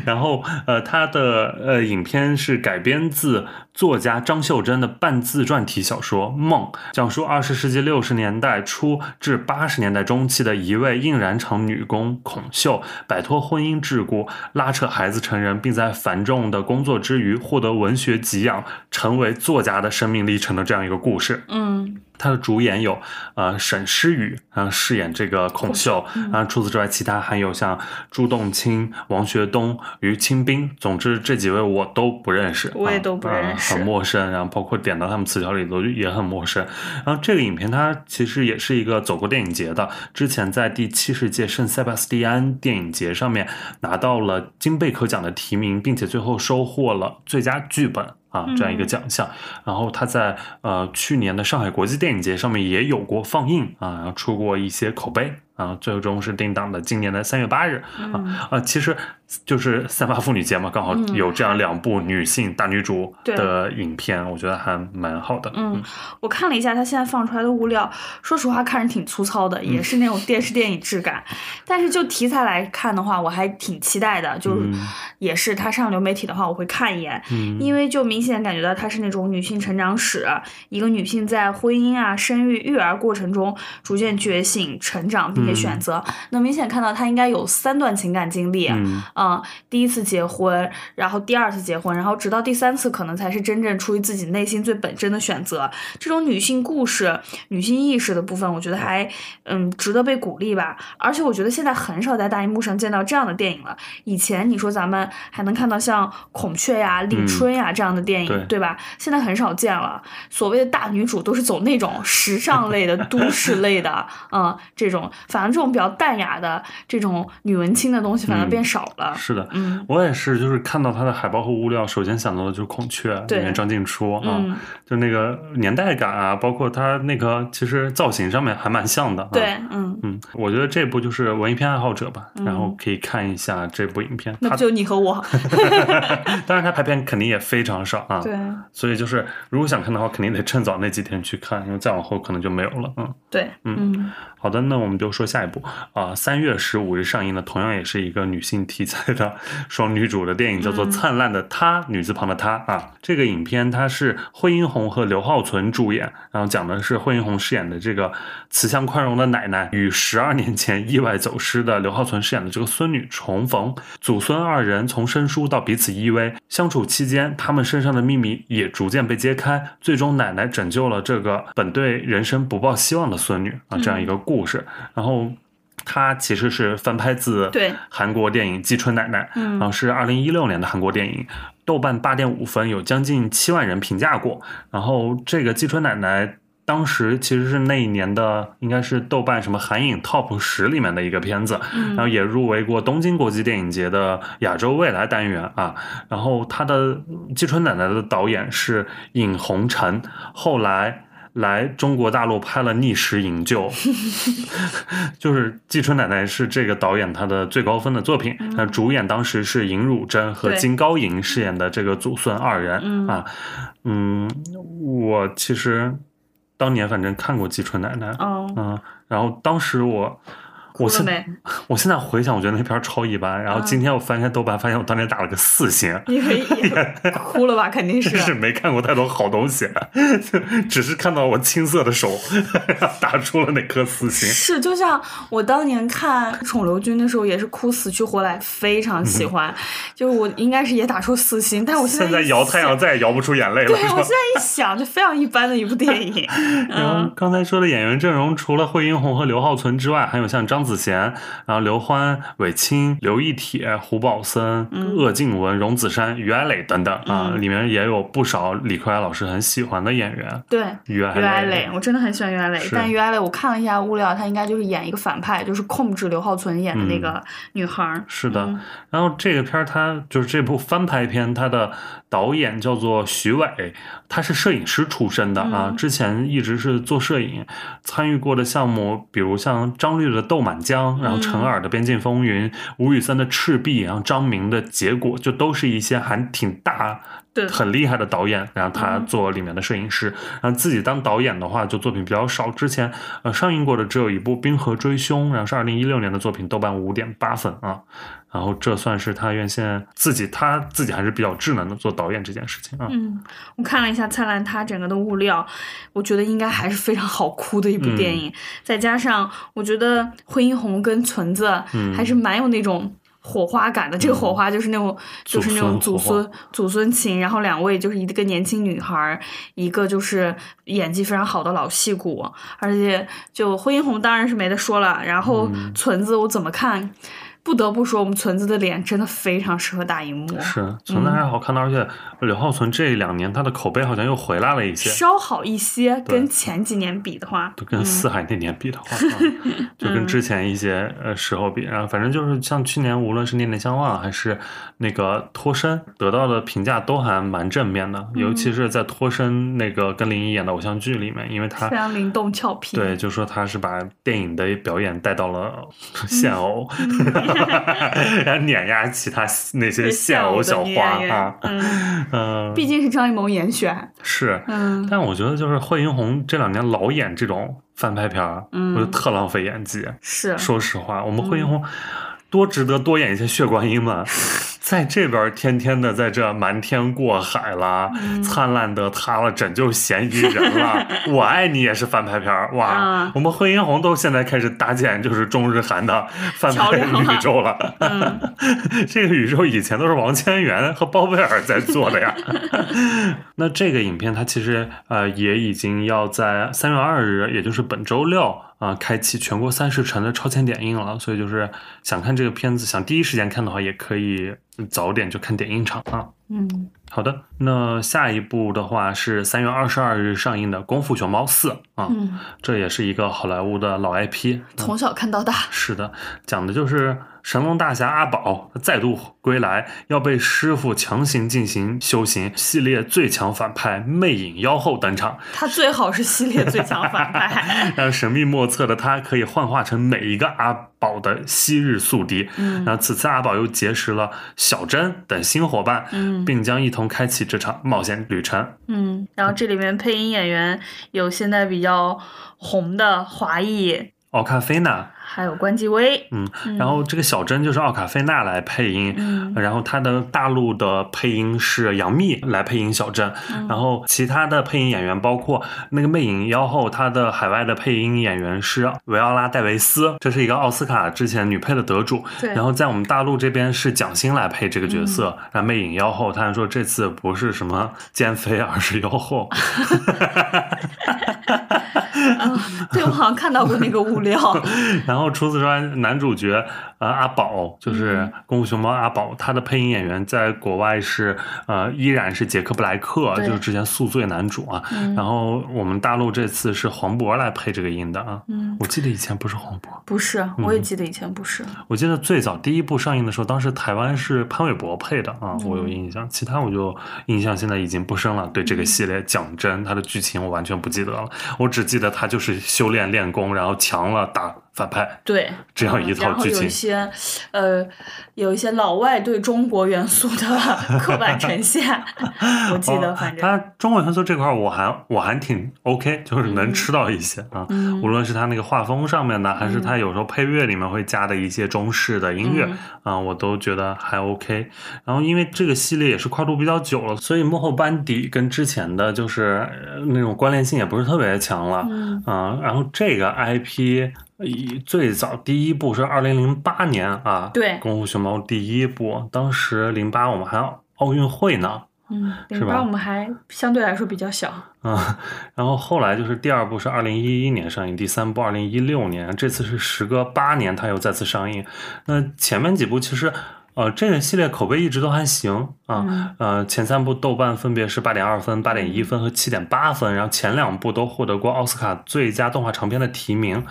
[SPEAKER 1] 然后呃，他的呃影片是改编自作家张秀珍的半自传体小说《梦》，讲述二十世纪六十年代初至八十年代中期的一位印染厂女工孔秀，摆脱婚姻桎梏，拉扯孩子成人，并在繁重的工作之余获得文学给养，成为作家的生命历程的这样一个故事。
[SPEAKER 2] 嗯
[SPEAKER 1] 他的主演有呃沈诗雨，然后饰演这个孔秀，然后除此之外，其他还有像朱栋清、王学东、于清兵。总之这几位我都不认识，
[SPEAKER 2] 我也都不认识
[SPEAKER 1] 啊很陌生。然后包括点到他们词条里头也很陌生。然后这个影片它其实也是一个走过电影节的，之前在第七十届圣塞巴斯蒂安电影节上面拿到了金贝壳奖的提名，并且最后收获了最佳剧本。啊，这样一个奖项，然后他在呃去年的上海国际电影节上面也有过放映啊，然后出过一些口碑啊，最终是定档的今年的三月八日。啊啊，其实就是三八妇女节嘛，刚好有这样两部女性大女主的影片，我觉得还蛮好的。
[SPEAKER 2] 嗯，我看了一下他现在放出来的物料，说实话看着挺粗糙的，也是那种电视电影质感。但是就题材来看的话，我还挺期待的，就是也是他上流媒体的话，我会看一眼，因为就明显感觉到它是那种女性成长史，一个女性在婚姻啊、生育、育儿过程中逐渐觉醒、成长，并且选择。能明显看到她应该有三段情感经历，嗯，第一次结婚，然后第二次结婚，然后直到第三次可能才是真正出于自己内心最本真的选择。这种女性故事、女性意识的部分，我觉得还嗯值得被鼓励吧。而且我觉得现在很少在大荧幕上见到这样的电影了。以前你说咱们还能看到像孔雀呀、立春呀这样的电影。
[SPEAKER 1] 对
[SPEAKER 2] 对吧？现在很少见了。所谓的大女主都是走那种时尚类的、都市类的，嗯，这种反正这种比较淡雅的这种女文青的东西反而变少了。
[SPEAKER 1] 是的，
[SPEAKER 2] 嗯，
[SPEAKER 1] 我也是，就是看到它的海报和物料，首先想到的就是孔雀里面张静初啊，
[SPEAKER 2] 嗯
[SPEAKER 1] 就那个年代感啊，包括它那个其实造型上面还蛮像的。啊、
[SPEAKER 2] 对，嗯，
[SPEAKER 1] 嗯，我觉得这部就是文艺片爱好者吧，然后可以看一下这部影片。它
[SPEAKER 2] 那就你和我？
[SPEAKER 1] 当然，它排片肯定也非常少啊。
[SPEAKER 2] 对
[SPEAKER 1] 所以就是如果想看的话，肯定得趁早那几天去看，因为再往后可能就没有了。嗯，
[SPEAKER 2] 对，嗯
[SPEAKER 1] 好的，那我们就说下一部啊，三、月十五日上映的，同样也是一个女性题材的双女主的电影，叫做《灿烂的她》，女字旁的她啊。这个影片它是惠英红和刘浩存主演，然后讲的是惠英红饰演的这个慈祥宽容的奶奶与十二年前意外走失的刘浩存饰演的这个孙女重逢，祖孙二人从生疏到彼此依偎，相处期间，他们身上的秘密也逐渐被揭开，最终奶奶拯救了这个本对人生不抱希望的孙女啊，这样一个故事。然后它其实是翻拍自
[SPEAKER 2] 对
[SPEAKER 1] 韩国电影《季春奶奶》，
[SPEAKER 2] 嗯
[SPEAKER 1] 然后是二零一六年的韩国电影，豆瓣八点五分，有将近七万人评价过。然后这个《季春奶奶》。当时其实是那一年的，应该是豆瓣什么韩影 Top 十里面的一个片子，然后也入围过东京国际电影节的亚洲未来单元啊。然后他的季春奶奶的导演是尹红尘，后来来中国大陆拍了《逆时营救》，就是季春奶奶是这个导演他的最高分的作品。那、主演当时是尹汝贞和金高银饰演的这个祖孙二人、
[SPEAKER 2] 嗯
[SPEAKER 1] 啊。嗯，我其实当年反正看过季春奶奶，
[SPEAKER 2] 哦，
[SPEAKER 1] 嗯，然后当时我。我现
[SPEAKER 2] 在？
[SPEAKER 1] 我现在回想，我觉得那片儿超一般。然后今天我翻开豆瓣，发现我当年打了个四星，
[SPEAKER 2] 你可以 哭了吧？肯定
[SPEAKER 1] 是
[SPEAKER 2] 是。
[SPEAKER 1] 没看过太多好东西，只是看到我青涩的手打出了那颗四星。
[SPEAKER 2] 是，就像我当年看《宠刘君》的时候，也是哭死去活来，非常喜欢。就是我应该是也打出四星，但我现在
[SPEAKER 1] 现在摇太阳再也摇不出眼泪了，
[SPEAKER 2] 对我现在一想，就非常一般的一部电影。
[SPEAKER 1] 然后
[SPEAKER 2] 嗯，
[SPEAKER 1] 刚才说的演员阵容，除了惠英红和刘浩存之外，还有像张子贤，然后刘欢、韦青、刘亦铁、胡宝森、
[SPEAKER 2] 嗯
[SPEAKER 1] 鄂靖文、荣梓杉、于爱磊等等啊，里面也有不少李逵老师很喜欢的演员。
[SPEAKER 2] 对。
[SPEAKER 1] 于爱
[SPEAKER 2] 于爱磊，我真的很喜欢于爱磊，但于爱磊我看了一下物料，她应该就是演一个反派，就是控制刘浩存演的那个女孩儿。
[SPEAKER 1] 是的，
[SPEAKER 2] 嗯
[SPEAKER 1] 然后这个片儿它就是这部翻拍片，它的导演叫做徐伟，他是摄影师出身的啊，
[SPEAKER 2] 嗯
[SPEAKER 1] 之前一直是做摄影，参与过的项目，比如像张律的《豆满江》，然后陈耳的《边境风云》，吴宇森的《赤壁》，然后张明的《结果》，就都是一些还挺大
[SPEAKER 2] 对
[SPEAKER 1] 很厉害的导演，然后他
[SPEAKER 2] 嗯
[SPEAKER 1] 做里面的摄影师，然后自己当导演的话，就作品比较少。之前呃上映过的只有一部《冰河追凶》，然后是二零一六年的作品，豆瓣五点八分啊。然后这算是他原先自己他自己还是比较智能的做导演这件事情啊。
[SPEAKER 2] 嗯，我看了一下《灿烂》，他整个的物料，我觉得应该还是非常好哭的一部电
[SPEAKER 1] 嗯
[SPEAKER 2] 影。再加上我觉得惠英红跟存子
[SPEAKER 1] 嗯
[SPEAKER 2] 还是蛮有那种火花感的。这个火花就是那种，就是那种祖
[SPEAKER 1] 祖孙
[SPEAKER 2] 孙祖孙情。然后两位就是一个年轻女孩，一个就是演技非常好的老戏骨，而且就惠英红当然是没得说了。然后
[SPEAKER 1] 嗯
[SPEAKER 2] 纯子我怎么看？不得不说，我们存子的脸真的非常适合大荧幕。
[SPEAKER 1] 是存子还是好看的，而且刘浩存这两年他的口碑好像又回来了一些。
[SPEAKER 2] 稍好一些，跟前几年比的话，
[SPEAKER 1] 就跟四海那年比的话，啊就跟之前一些呃时候比，然后反正就是像去年，无论是《念念相忘》还是那个脱身，得到的评价都还蛮正面的，尤其是在脱身那个跟林一演的偶像剧里面，因为他
[SPEAKER 2] 非常灵动俏皮。
[SPEAKER 1] 对，就说他是把电影的表演带到了 现偶，然后碾压其他那些现偶小花啊，
[SPEAKER 2] 嗯，
[SPEAKER 1] 嗯，
[SPEAKER 2] 毕竟是张艺谋严选，
[SPEAKER 1] 是，
[SPEAKER 2] 嗯，
[SPEAKER 1] 但我觉得就是惠英红这两年老演这种翻拍片儿，
[SPEAKER 2] 嗯。
[SPEAKER 1] 我觉得特浪费演技。
[SPEAKER 2] 是，
[SPEAKER 1] 说实话，我们惠英红多值得多演一些血观音嘛，在这边天天的在这瞒天过海啦，
[SPEAKER 2] 嗯
[SPEAKER 1] 灿烂的他了，拯救嫌疑人啦，我爱你也是翻拍片儿哇！
[SPEAKER 2] 啊
[SPEAKER 1] 我们惠英红都现在开始搭建就是中日韩的翻拍宇宙了，
[SPEAKER 2] 嗯
[SPEAKER 1] 这个宇宙以前都是王千源和包贝尔在做的呀。那这个影片它其实呃也已经要在三月二日，也就是本周六啊、开启全国三十城的超前点映了。所以就是想看这个片子，想第一时间看的话，也可以早点就看点映场啊。
[SPEAKER 2] 嗯。
[SPEAKER 1] 好的，那下一部的话是三月二十二日上映的《功夫熊猫四》啊，
[SPEAKER 2] 嗯，
[SPEAKER 1] 这也是一个好莱坞的老 IP，
[SPEAKER 2] 从小看到大，
[SPEAKER 1] 是的，讲的就是神龙大侠阿宝再度归来，要被师傅强行进行修行。系列最强反派魅影妖后登场，
[SPEAKER 2] 他最好是系列最强反派。
[SPEAKER 1] 让神秘莫测的他可以幻化成每一个阿宝的昔日宿敌。
[SPEAKER 2] 嗯
[SPEAKER 1] 然后此次阿宝又结识了小珍等新伙伴，
[SPEAKER 2] 嗯
[SPEAKER 1] 并将一同开启这场冒险旅程。
[SPEAKER 2] 嗯，然后这里面配音演员有现在比较红的华裔，
[SPEAKER 1] 奥卡菲娜，
[SPEAKER 2] 还有关继威。
[SPEAKER 1] 嗯，然后这个小珍就是奥卡菲娜来配音，
[SPEAKER 2] 嗯。
[SPEAKER 1] 然后她的大陆的配音是杨幂来配音小珍，
[SPEAKER 2] 嗯。
[SPEAKER 1] 然后其他的配音演员包括那个魅影妖后，她的海外的配音演员是维奥拉戴维斯，这是一个奥斯卡之前女配的得主，
[SPEAKER 2] 对，
[SPEAKER 1] 然后在我们大陆这边是蒋欣来配这个角色，然后魅影妖后，她还说这次不是什么奸妃，而是妖后，
[SPEAKER 2] 对我好像看到过那个物料。
[SPEAKER 1] 然后除此之外，男主角呃阿宝就是
[SPEAKER 2] 嗯《
[SPEAKER 1] 功夫熊猫》阿宝，他的配音演员在国外是呃依然是杰克布莱克，就是之前宿醉男主啊。
[SPEAKER 2] 嗯
[SPEAKER 1] 然后我们大陆这次是黄渤来配这个音的啊。
[SPEAKER 2] 嗯，
[SPEAKER 1] 我记得以前不是黄渤，
[SPEAKER 2] 不是，我也记得以前不是。
[SPEAKER 1] 我记得最早第一部上映的时候，当时台湾是潘玮柏配的啊，
[SPEAKER 2] 嗯
[SPEAKER 1] 我有印象。其他我就印象现在已经不深了。对
[SPEAKER 2] 嗯
[SPEAKER 1] 这个系列讲真，它的剧情我完全不记得了，我只记得他就是修炼练功，然后强了打反派。
[SPEAKER 2] 对，
[SPEAKER 1] 这样一套
[SPEAKER 2] 然后有一些，呃，有一些老外对中国元素的 刻板呈现，我记得，
[SPEAKER 1] 哦
[SPEAKER 2] 反正，
[SPEAKER 1] 它中国元素这块儿我还我还挺 OK，就是能吃到一些啊。
[SPEAKER 2] 嗯
[SPEAKER 1] 无论是他那个画风上面的，还是他有时候配乐里面会加的一些中式的音乐
[SPEAKER 2] 嗯
[SPEAKER 1] 啊，我都觉得还 OK。然后因为这个系列也是跨度比较久了，所以幕后班底跟之前的就是呃那种关联性也不是特别强了。
[SPEAKER 2] 嗯
[SPEAKER 1] 啊，然后这个 IP 以最早第一部是二零零八年啊，
[SPEAKER 2] 对
[SPEAKER 1] 功夫熊猫第一部，当时零八我们还奥运会呢，
[SPEAKER 2] 嗯，零八我们还相对来说比较小，
[SPEAKER 1] 啊，然后后来就是第二部是二零一一年上映，第三部二零一六年，这次是时隔八年它又再次上映。那前面几部其实。呃，这个系列口碑一直都还行啊，
[SPEAKER 2] 嗯
[SPEAKER 1] 呃，前三部豆瓣分别是八点二分、八点一分和七点八分，然后前两部都获得过奥斯卡最佳动画长片的提名，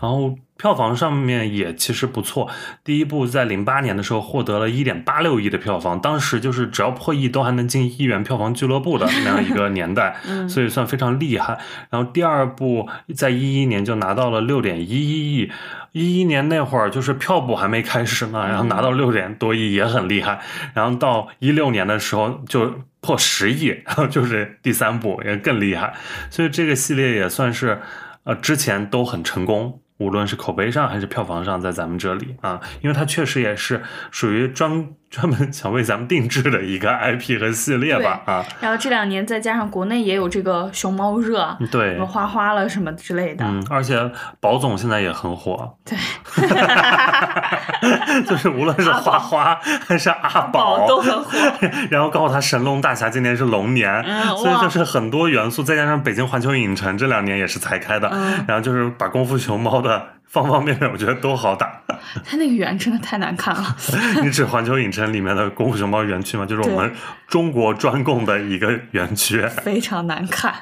[SPEAKER 1] 然后票房上面也其实不错。第一部在零八年的时候获得了一点八六亿的票房，当时就是只要破亿都还能进亿元票房俱乐部的那样一个 年代，
[SPEAKER 2] 嗯
[SPEAKER 1] 所以算非常厉害。然后第二部在一一年就拿到了六点一一亿，一一年那会儿就是票补还没开始呢，然后拿到六点多亿也很厉害。然后到一六年的时候就破十亿，然 后就是第三部也更厉害，所以这个系列也算是呃之前都很成功。无论是口碑上还是票房上，在咱们这里啊，因为它确实也是属于专专门想为咱们定制的一个 IP 和系列吧啊。
[SPEAKER 2] 然后这两年再加上国内也有这个熊猫热，
[SPEAKER 1] 对，
[SPEAKER 2] 什么花花了什么之类的。
[SPEAKER 1] 嗯，而且宝总现在也很火。
[SPEAKER 2] 对，
[SPEAKER 1] 就是无论是花花还是阿宝
[SPEAKER 2] 都很火。
[SPEAKER 1] 然后告诉他神龙大侠今年是龙年，所以就是很多元素，再加上北京环球影城这两年也是才开的，然后就是把功夫熊猫的。方方面面，我觉得都好打。
[SPEAKER 2] 它那个园真的太难看了。
[SPEAKER 1] 你指环球影城里面的功夫熊猫园区吗？就是我们中国专供的一个园区。
[SPEAKER 2] 非常难看。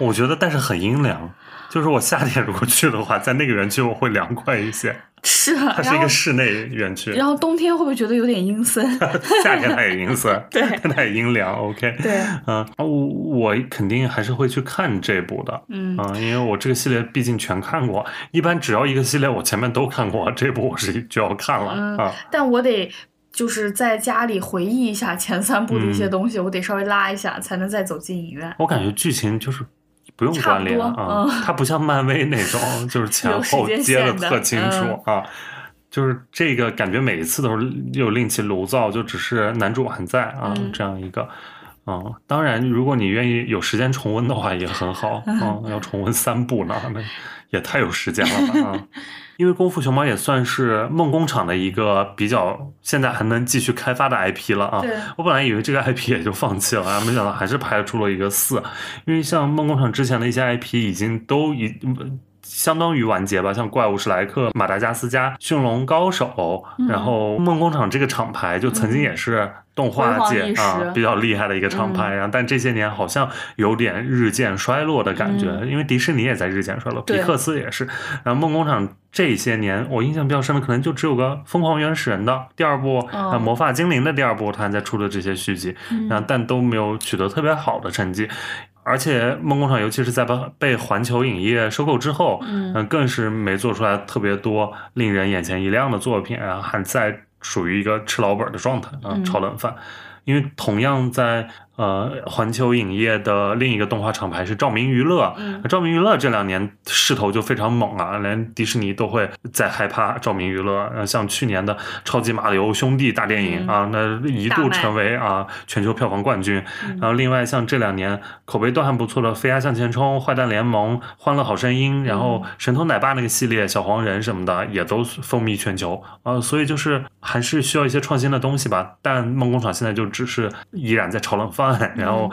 [SPEAKER 1] 我觉得，但是很阴凉。就是我夏天如果去的话，在那个园区我会凉快一些。
[SPEAKER 2] 是啊，
[SPEAKER 1] 它是一个室内园区。
[SPEAKER 2] 然后冬天会不会觉得有点阴森？
[SPEAKER 1] 夏天它也阴森，
[SPEAKER 2] 对，
[SPEAKER 1] 它也阴凉。OK，
[SPEAKER 2] 对，
[SPEAKER 1] 嗯，我我肯定还是会去看这部的，
[SPEAKER 2] 嗯啊
[SPEAKER 1] 因为我这个系列毕竟全看过。一般只要一个系列我前面都看过，这部我是就要看了啊。
[SPEAKER 2] 但我得就是在家里回忆一下前三部的一些东西，我得稍微拉一下，才能再走进影院。
[SPEAKER 1] 我感觉剧情就是。不用关联啊，它不像漫威那种，就是前后接的特清楚啊。就是这个感觉，每一次都是又另起炉灶，就只是男主还在啊，这样一个。嗯，当然，如果你愿意有时间重温的话，也很好啊。要重温三部呢，那也太有时间了吧啊。因为《功夫熊猫》也算是梦工厂的一个比较现在还能继续开发的 IP 了啊！我本来以为这个 IP 也就放弃了啊，没想到还是拍出了一个四。因为像梦工厂之前的一些 IP 已经都已相当于完结吧，像《怪物史莱克》《马达加斯加》《驯龙高手》，然后梦工厂这个厂牌就曾经也是。动画界啊，比较厉害的一个厂牌，然后但这些年好像有点日渐衰落的感觉，因为迪士尼也在日渐衰落，皮克斯也是。然后梦工厂这些年，我印象比较深的可能就只有个《疯狂原始人》的第二部，啊，魔法精灵的第二部，他还在出的这些续集，然后但都没有取得特别好的成绩。而且梦工厂尤其是在被被环球影业收购之后，嗯，更是没做出来特别多令人眼前一亮的作品，然后还在。属于一个吃老本的状态啊，炒冷饭，因为同样在。呃，环球影业的另一个动画厂牌是照明娱乐。嗯，照明娱乐这两年势头就非常猛啊，连迪士尼都会在害怕照明娱乐。呃，像去年的《超级马里奥兄弟》大电影啊，那一度成为啊全球票房冠军。然后，另外像这两年口碑都还不错的《飞鸭向前冲》《坏蛋联盟》《欢乐好声音》，然后《神偷奶爸》那个系列《小黄人》什么的也都风靡全球啊。所以就是还是需要一些创新的东西吧。但梦工厂现在就只是依然在炒冷饭。然后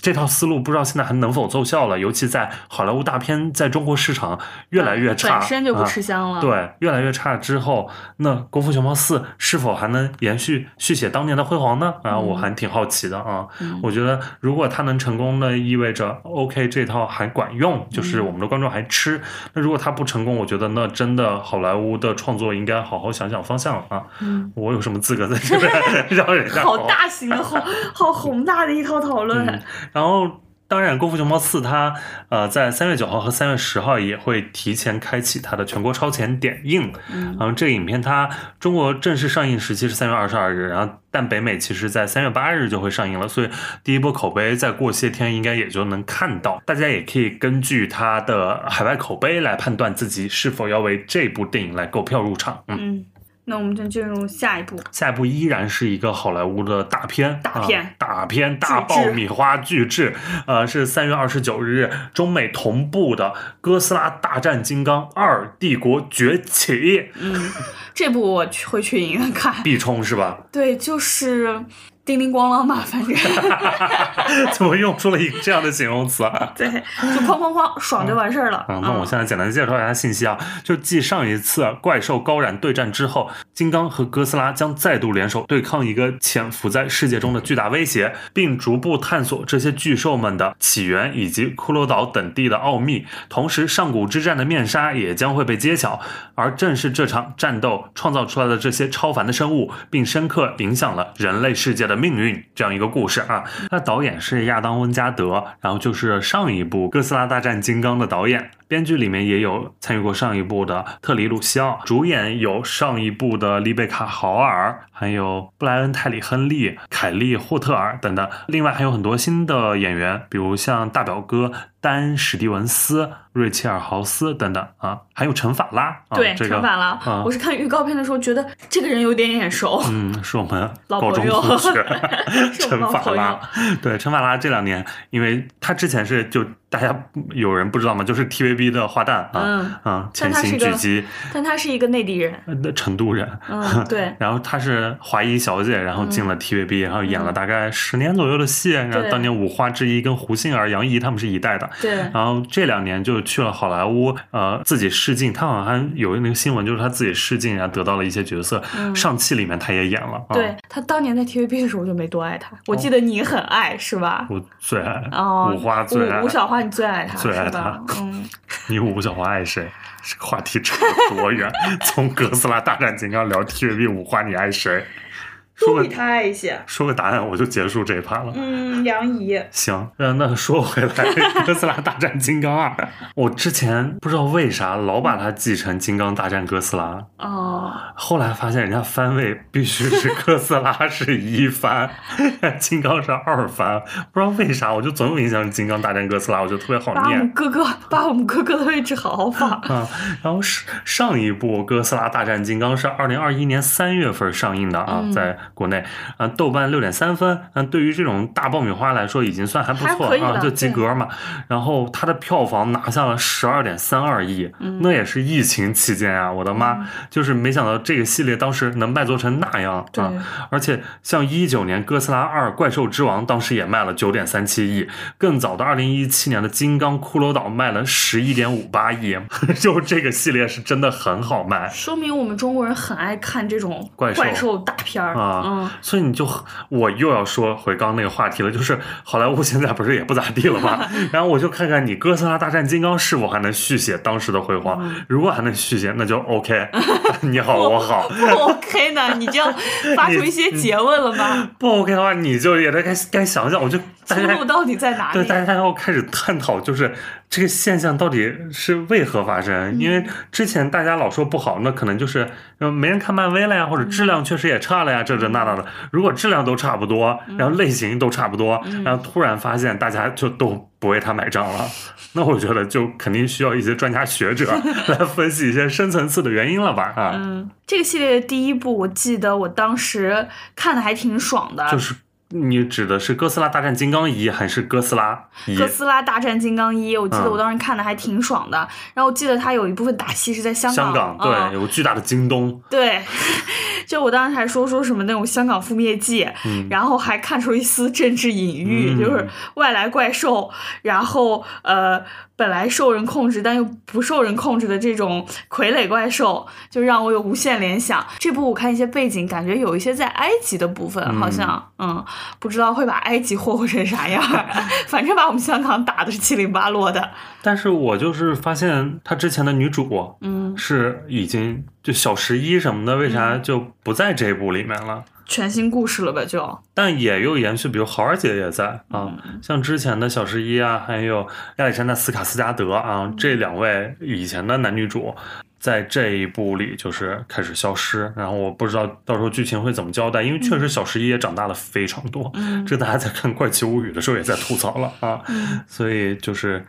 [SPEAKER 1] 这套思路不知道现在还能否奏效了，尤其在好莱坞大片在中国市场越来越差，
[SPEAKER 2] 本身就不吃香了。
[SPEAKER 1] 对，越来越差之后，那《功夫熊猫四》是否还能延续续写当年的辉煌呢？啊，我还挺好奇的啊。我觉得如果它能成功的，意味着 OK 这套还管用，就是我们的观众还吃。那如果它不成功，我觉得那真的好莱坞的创作应该好好想想方向了啊。嗯，我有什么资格在这边 让人家
[SPEAKER 2] 好大型的好好宏大的一套讨论？
[SPEAKER 1] 然后，当然，《功夫熊猫四》它呃，在三月九号和三月十号也会提前开启它的全国超前点映。
[SPEAKER 2] 嗯，
[SPEAKER 1] 然后这个影片它中国正式上映时期是三月二十二日，然后但北美其实在三月八日就会上映了，所以第一波口碑再过些天应该也就能看到。大家也可以根据它的海外口碑来判断自己是否要为这部电影来购票入场。
[SPEAKER 2] 嗯。那我们就进入下一步。
[SPEAKER 1] 下一步依然是一个好莱坞的大片，
[SPEAKER 2] 大片，
[SPEAKER 1] 大片，大爆米花巨制。呃，是三月二十九日中美同步的《哥斯拉大战金刚二：帝国崛起》。
[SPEAKER 2] 嗯，这部我会去影院看，
[SPEAKER 1] 必冲是吧？
[SPEAKER 2] 对，就是。叮铃咣啷吧，反正
[SPEAKER 1] 怎么用出了一个这样的形容词啊？
[SPEAKER 2] 对，就哐哐哐，爽就完事儿了。
[SPEAKER 1] 嗯，那我现在简单介绍一下信息啊，就继上一次怪兽高燃对战之后，金刚和哥斯拉将再度联手对抗一个潜伏在世界中的巨大威胁，并逐步探索这些巨兽们的起源以及骷髅岛等地的奥秘。同时，上古之战的面纱也将会被揭晓，而正是这场战斗创造出来的这些超凡的生物，并深刻影响了人类世界的。命运这样一个故事啊，那导演是亚当温加德，然后就是上一部《哥斯拉大战金刚》的导演。编剧里面也有参与过上一部的特里鲁西奥，主演有上一部的丽贝卡豪尔，还有布莱恩泰里亨利、凯利霍特尔等等。另外还有很多新的演员，比如像大表哥丹史蒂文斯、瑞切尔豪斯等等啊，还有陈法拉。
[SPEAKER 2] 对，陈法拉，我是看预告片的时候觉得这个人有点眼熟。
[SPEAKER 1] 嗯，是我们
[SPEAKER 2] 老朋友
[SPEAKER 1] 陈法拉。对，陈法拉这两年，因为他之前是就大家有人不知道吗？就是 TVB 的花旦啊，
[SPEAKER 2] 嗯
[SPEAKER 1] 啊，潜
[SPEAKER 2] 但他是个
[SPEAKER 1] 行狙击
[SPEAKER 2] 但他是一个内地人，
[SPEAKER 1] 呃成都人。
[SPEAKER 2] 嗯，对，
[SPEAKER 1] 然后她是华谊小姐，然后进了 TVB，、然后演了大概十年左右的戏。然后当年五花之一跟胡杏儿、杨怡他们是一代的。
[SPEAKER 2] 对，
[SPEAKER 1] 然后这两年就去了好莱坞，呃，自己试镜。他好像还有那个新闻，就是他自己试镜，然后得到了一些角色。上汽里面他也演了。
[SPEAKER 2] 对他当年在 TVB 的时候我就没多爱他，我记得你很爱是吧？
[SPEAKER 1] 我最爱
[SPEAKER 2] 哦，
[SPEAKER 1] 五花最
[SPEAKER 2] 吴小花你最爱他
[SPEAKER 1] 最爱？他
[SPEAKER 2] 嗯，
[SPEAKER 1] 你吴小华爱谁？这个话题扯得多远？从哥斯拉大战金刚聊 TVB 五花，你爱谁？说个
[SPEAKER 2] 都比他爱一些。
[SPEAKER 1] 说个答案，我就结束这一趴了。
[SPEAKER 2] 嗯，杨怡，
[SPEAKER 1] 行，那那说回来，哥斯拉大战金刚二，我之前不知道为啥老把它记成金刚大战哥斯拉，
[SPEAKER 2] 哦，
[SPEAKER 1] 后来发现人家番位必须是哥斯拉是一番，金刚是二番，不知道为啥，我就总有印象是金刚大战哥斯拉，我就特别好念
[SPEAKER 2] 把我们。哥哥把我们哥哥的位置好好放。
[SPEAKER 1] 啊，然后是上一部《哥斯拉大战金刚》是二零二一年三月份上映的啊，
[SPEAKER 2] 嗯
[SPEAKER 1] 在国内啊，豆瓣六点三分，嗯，对于这种大爆米花来说已经算还不错
[SPEAKER 2] 了
[SPEAKER 1] 就及格嘛。然后它的票房拿下了十二点三二亿，
[SPEAKER 2] 嗯
[SPEAKER 1] 那也是疫情期间啊，我的妈，就是没想到这个系列当时能卖座成那样
[SPEAKER 2] 对
[SPEAKER 1] 啊，而且像一九年《哥斯拉二：怪兽之王》当时也卖了九点三七亿，更早的二零一七年的《金刚骷髅岛》卖了十一点五八亿，就这个系列是真的很好卖
[SPEAKER 2] 说明我们中国人很爱看这种
[SPEAKER 1] 怪兽
[SPEAKER 2] 怪兽大片儿
[SPEAKER 1] 啊。
[SPEAKER 2] 嗯，
[SPEAKER 1] 所以你就我又要说回刚刚那个话题了，就是好莱坞现在不是也不咋地了吗？然后我就看看你《哥斯拉大战金刚》是否还能续写当时的辉煌，
[SPEAKER 2] 嗯
[SPEAKER 1] 如果还能续写，那就 OK，你好我好。
[SPEAKER 2] 不 OK 呢，你就要发出一些诘问了吧？
[SPEAKER 1] 不 OK 的话，你就也得该该想想，我就
[SPEAKER 2] 出路到底在哪
[SPEAKER 1] 对，大家要开始探讨，就是这个现象到底是为何发生？因为之前大家老说不好，那可能就是呃没人看漫威了呀，或者质量确实也差了呀，这这那那的。如果质量都差不多，然后类型都差不多，然后突然发现大家就都不为他买账了，那我觉得就肯定需要一些专家学者 来分析一些深层次的原因了吧？啊，
[SPEAKER 2] 嗯，这个系列的第一部，我记得我当时看的还挺爽的，
[SPEAKER 1] 就是你指的是哥斯拉大战金刚一还是哥斯拉？
[SPEAKER 2] 哥斯拉大战金刚一，我记得
[SPEAKER 1] 嗯
[SPEAKER 2] 我当时看的还挺爽的。然后我记得它有一部分打戏是在香港
[SPEAKER 1] 香港对，
[SPEAKER 2] 嗯
[SPEAKER 1] 有个巨大的京东，
[SPEAKER 2] 对，就我当时还说说什么那种香港覆灭记，然后还看出一丝政治隐喻，
[SPEAKER 1] 嗯
[SPEAKER 2] 就是外来怪兽，然后呃本来受人控制但又不受人控制的这种傀儡怪兽，就让我有无限联想。这部我看一些背景，感觉有一些在埃及的部分，好像嗯不知道会把埃及霍霍成啥样儿，反正把我们香港打的是七零八落的。
[SPEAKER 1] 但是我就是发现他之前的女主，
[SPEAKER 2] 嗯，
[SPEAKER 1] 是已经就小十一什么的，为啥就不在这部里面了？
[SPEAKER 2] 全新故事了吧就？
[SPEAKER 1] 但也有延续，比如豪儿姐也在啊，
[SPEAKER 2] 嗯
[SPEAKER 1] 像之前的小十一啊，还有亚历山大斯卡斯加德啊，
[SPEAKER 2] 嗯
[SPEAKER 1] 这两位以前的男女主。在这一部里就是开始消失，然后我不知道到时候剧情会怎么交代，因为确实小十一也长大了非常多，
[SPEAKER 2] 嗯
[SPEAKER 1] 这大家在看《怪奇物语》的时候也在吐槽了啊，
[SPEAKER 2] 嗯
[SPEAKER 1] 所以就是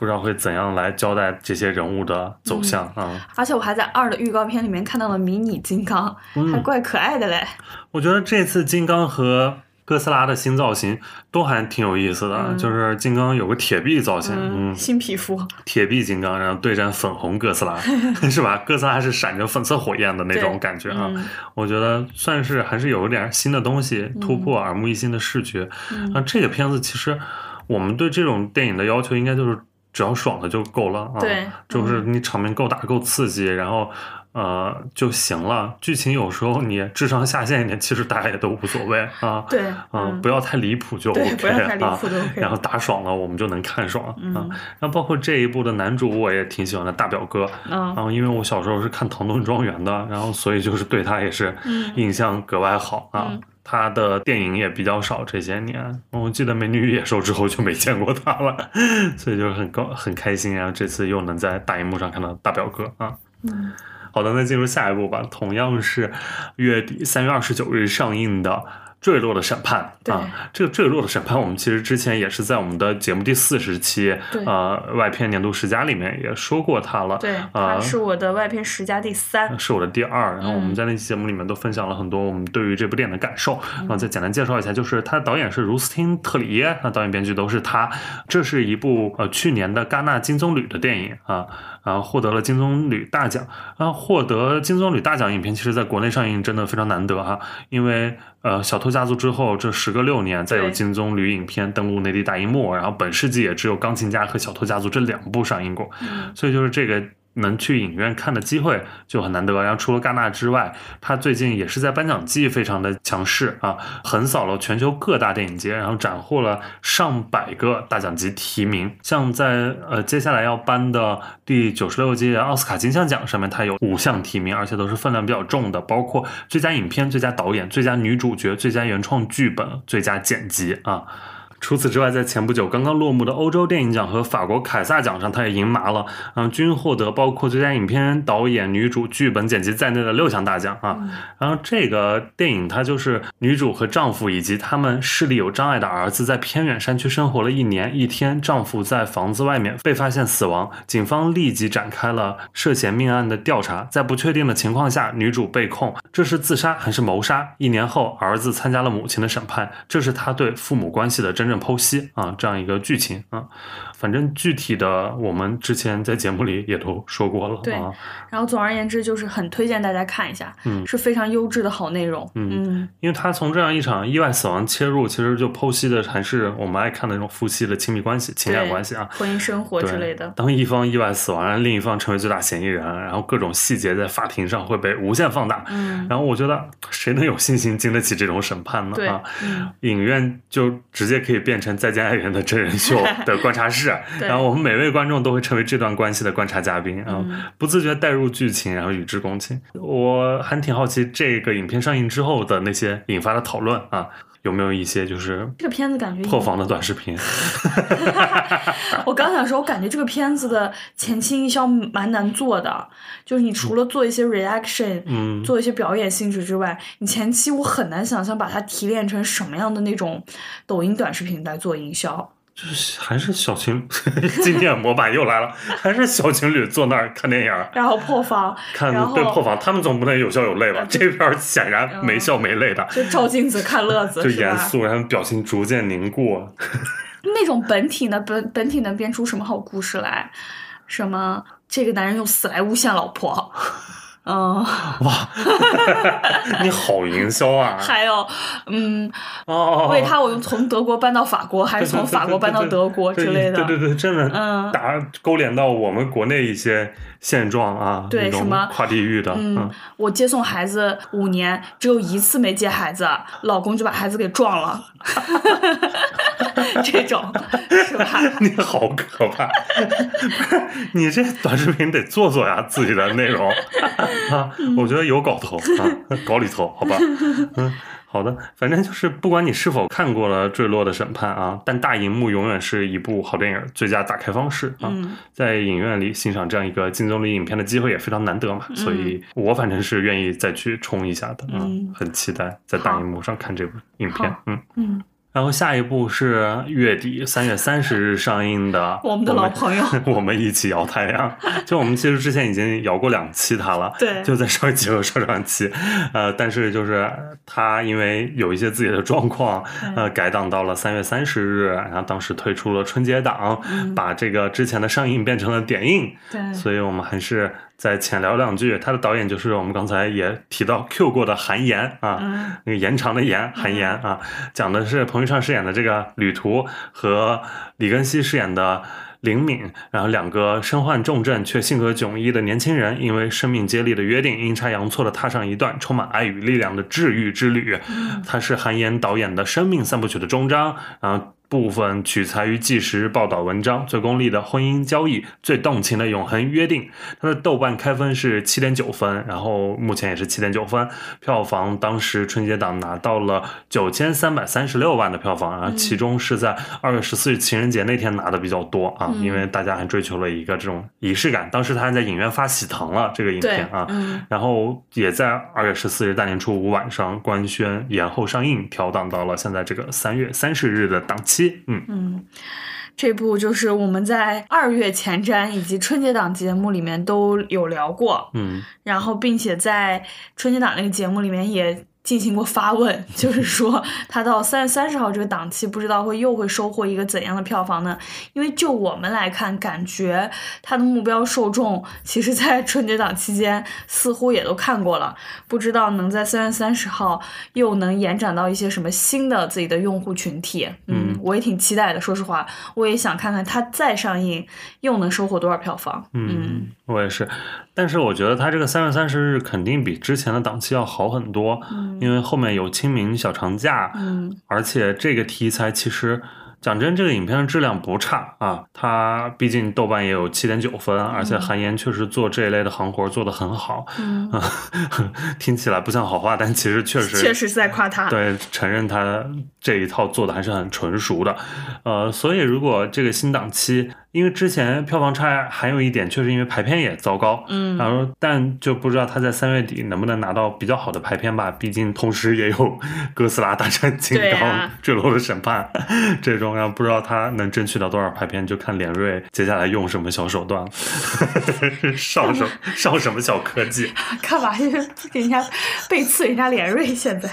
[SPEAKER 1] 不知道会怎样来交代这些人物的走向啊。
[SPEAKER 2] 而且我还在二的预告片里面看到了迷你金刚，
[SPEAKER 1] 嗯。
[SPEAKER 2] 还怪可爱的嘞。
[SPEAKER 1] 我觉得这次金刚和哥斯拉的新造型都还挺有意思的，
[SPEAKER 2] 嗯。
[SPEAKER 1] 就是金刚有个铁臂造型，嗯，
[SPEAKER 2] 新皮肤，
[SPEAKER 1] 铁臂金刚，然后对战粉红哥斯拉，是吧？哥斯拉是闪着粉色火焰的那种感觉啊，
[SPEAKER 2] 嗯。
[SPEAKER 1] 我觉得算是还是有点新的东西，突破耳目一新的视觉。
[SPEAKER 2] 嗯。
[SPEAKER 1] 啊，这个片子其实我们对这种电影的要求应该就是只要爽了就够了啊，
[SPEAKER 2] 对
[SPEAKER 1] 就是你场面够大够刺激，然后。呃就行了，剧情有时候你智商下线一点，其实大家也都无所谓啊。
[SPEAKER 2] 对，
[SPEAKER 1] 啊、
[SPEAKER 2] 嗯
[SPEAKER 1] 不要太离谱就 OK 啊然后打爽了，我们就能看爽啊。
[SPEAKER 2] 嗯
[SPEAKER 1] 然后包括这一部的男主，我也挺喜欢的，大表哥。
[SPEAKER 2] 嗯
[SPEAKER 1] 然后因为我小时候是看《唐顿庄园》的，然后所以就是对他也是
[SPEAKER 2] 嗯
[SPEAKER 1] 印象格外好啊。
[SPEAKER 2] 嗯
[SPEAKER 1] 他的电影也比较少，这些年我记得《美女与野兽》之后就没见过他了，所以就很高很开心啊！这次又能在大荧幕上看到大表哥啊。
[SPEAKER 2] 嗯，
[SPEAKER 1] 好的，那进入下一步吧，同样是月底三月二十九日上映的。坠落的审判啊，这个坠落的审判，我们其实之前也是在我们的节目第四十期，呃，外片年度十佳里面也说过它了。
[SPEAKER 2] 对，它是我的外片十佳第三，
[SPEAKER 1] 是我的第二。然后我们在那期节目里面都分享了很多我们对于这部电影的感受。然后再简单介绍一下，就是它的导演是茹斯汀特里耶，那导演编剧都是他。这是一部呃去年的戛纳金棕榈的电影啊。然后获得了金棕榈大奖，然后获得金棕榈大奖影片，其实在国内上映真的非常难得哈，因为呃《小偷家族》之后这时隔六年再有金棕榈影片登陆内地大荧幕，然后本世纪也只有《钢琴家》和《小偷家族》这两部上映过，所以就是这个。能去影院看的机会就很难得，然后除了戛纳之外，他最近也是在颁奖季非常的强势啊，横扫了全球各大电影节，然后斩获了上百个大奖级提名。像在呃接下来要颁的第九十六届奥斯卡金像奖上面，他有五项提名，而且都是分量比较重的，包括最佳影片、最佳导演、最佳女主角、最佳原创剧本、最佳剪辑啊。除此之外，在前不久刚刚落幕的欧洲电影奖和法国凯撒奖上，他也赢麻了，嗯，均获得包括最佳影片、导演、女主、剧本、剪辑在内的六项大奖啊。然后这个电影它就是女主和丈夫以及他们视力有障碍的儿子在偏远山区生活了一年一天，丈夫在房子外面被发现死亡，警方立即展开了涉嫌命案的调查，在不确定的情况下，女主被控这是自杀还是谋杀。一年后，儿子参加了母亲的审判，这是他对父母关系的真。剖析啊，这样一个剧情啊，反正具体的我们之前在节目里也都说过了。
[SPEAKER 2] 对，然后总而言之就是很推荐大家看一下，
[SPEAKER 1] 嗯，
[SPEAKER 2] 是非常优质的好内容。嗯，
[SPEAKER 1] 因为他从这样一场意外死亡切入，其实就剖析的还是我们爱看的那种夫妻的亲密关系、情感关系啊，
[SPEAKER 2] 婚姻生活之类的。
[SPEAKER 1] 当一方意外死亡，然另一方成为最大嫌疑人，然后各种细节在法庭上会被无限放大。
[SPEAKER 2] 嗯，
[SPEAKER 1] 然后我觉得谁能有信心经得起这种审判呢？啊，影院就直接可以。变成再见爱人的真人秀 的观察室，然后我们每位观众都会成为这段关系的观察嘉宾啊，不自觉带入剧情，然后与之共情。我还挺好奇这个影片上映之后的那些引发的讨论啊，有没有一些就是
[SPEAKER 2] 这个片子感觉
[SPEAKER 1] 破防的短视频？
[SPEAKER 2] 我刚想说，我感觉这个片子的前期营销蛮难做的，就是你除了做一些 reaction，
[SPEAKER 1] 嗯，
[SPEAKER 2] 做一些表演性质之外，你前期我很难想象把它提炼成什么样的那种抖音短视频来做营销。
[SPEAKER 1] 就是还是小情，经典模板又来了，还是小情侣坐那儿看电影，
[SPEAKER 2] 然后破防，
[SPEAKER 1] 看对破防，他们总不能有笑有泪吧？这边显然没笑没泪的，
[SPEAKER 2] 就照镜子看乐子，
[SPEAKER 1] 就严肃，然后表情逐渐凝固。
[SPEAKER 2] 那种本体呢？本本体能编出什么好故事来？什么这个男人用死来诬陷老婆？嗯，
[SPEAKER 1] 哇，你好营销啊！
[SPEAKER 2] 还有，嗯，
[SPEAKER 1] 哦，
[SPEAKER 2] 为他我从德国搬到法国，还是从法国搬到德国之类的？
[SPEAKER 1] 对对对，真的，
[SPEAKER 2] 嗯，
[SPEAKER 1] 打勾连到我们国内一些现状啊，
[SPEAKER 2] 对什么
[SPEAKER 1] 跨地域的，
[SPEAKER 2] 嗯，我接送孩子五年，只有一次没接孩子，老公就把孩子给撞了。这种是吧？
[SPEAKER 1] 你好可怕！你这短视频得做做呀，自己的内容啊，我觉得有搞头啊，搞里头，好吧？嗯，好的，反正就是不管你是否看过了《坠落的审判》啊，但大荧幕永远是一部好电影最佳打开方式啊，在影院里欣赏这样一个金棕榈影片的机会也非常难得嘛，所以我反正是愿意再去冲一下的，嗯，很期待在大荧幕上看这部影片，嗯
[SPEAKER 2] 嗯。
[SPEAKER 1] 然后下一部是月底三月三十日上映的
[SPEAKER 2] 我们的老朋友，
[SPEAKER 1] 我们一起摇太阳。就我们其实之前已经摇过两期它了，
[SPEAKER 2] 对，
[SPEAKER 1] 就在上一期和上上期，呃，但是就是它因为有一些自己的状况，呃，改档到了三月三十日，然后当时推出了春节档，把这个之前的上映变成了点映，
[SPEAKER 2] 对，
[SPEAKER 1] 所以我们还是。再浅聊两句，他的导演就是我们刚才也提到 Q 过的韩延啊，那个延长的延，韩延啊，讲的是彭昱畅饰演的这个旅途和李根熙饰演的灵敏，然后两个身患重症却性格迥异的年轻人，因为生命接力的约定，阴差阳错的踏上一段充满爱与力量的治愈之旅。它是韩延导演的生命三部曲的终章，然后。部分取材于纪实报道文章，最功利的婚姻交易，最动情的永恒约定。它的豆瓣开分是七点九分，然后目前也是七点九分，票房当时春节档拿到了九千三百三十六万的票房啊，其中是在二月十四日情人节那天拿的比较多啊，因为大家还追求了一个这种仪式感。当时他还在影院发喜糖了这个影片啊，然后也在二月十四日大年初五晚上官宣延后上映，调档到了现在这个三月三十日的档期。嗯
[SPEAKER 2] 嗯，这部就是我们在二月前瞻以及春节档节目里面都有聊过，
[SPEAKER 1] 嗯，
[SPEAKER 2] 然后并且在春节档那个节目里面也。进行过发问，就是说他到三月三十号这个档期，不知道会又会收获一个怎样的票房呢？因为就我们来看，感觉他的目标受众，其实在春节档期间似乎也都看过了，不知道能在三月三十号又能延展到一些什么新的自己的用户群体。嗯，我也挺期待的，说实话，我也想看看他再上映又能收获多少票房。
[SPEAKER 1] 嗯，我也是。但是我觉得它这个三月三十日肯定比之前的档期要好很多，因为后面有清明小长假，而且这个题材其实。讲真，这个影片的质量不差啊，它毕竟豆瓣也有七点九分，而且韩延确实做这一类的行活做得很好。
[SPEAKER 2] 嗯，
[SPEAKER 1] 听起来不像好话，但其实确实
[SPEAKER 2] 确实是在夸他。
[SPEAKER 1] 对，承认他这一套做的还是很纯熟的。呃，所以如果这个新档期，因为之前票房差还有一点，确实因为排片也糟糕。
[SPEAKER 2] 嗯，
[SPEAKER 1] 然后但就不知道他在三月底能不能拿到比较好的排片吧，毕竟同时也有 哥斯拉大战金刚、坠落的审判这种。然后不知道他能争取到多少排片，就看连瑞接下来用什么小手段，上什 上什么小科技？
[SPEAKER 2] 干嘛给人家背刺人家连瑞？现在，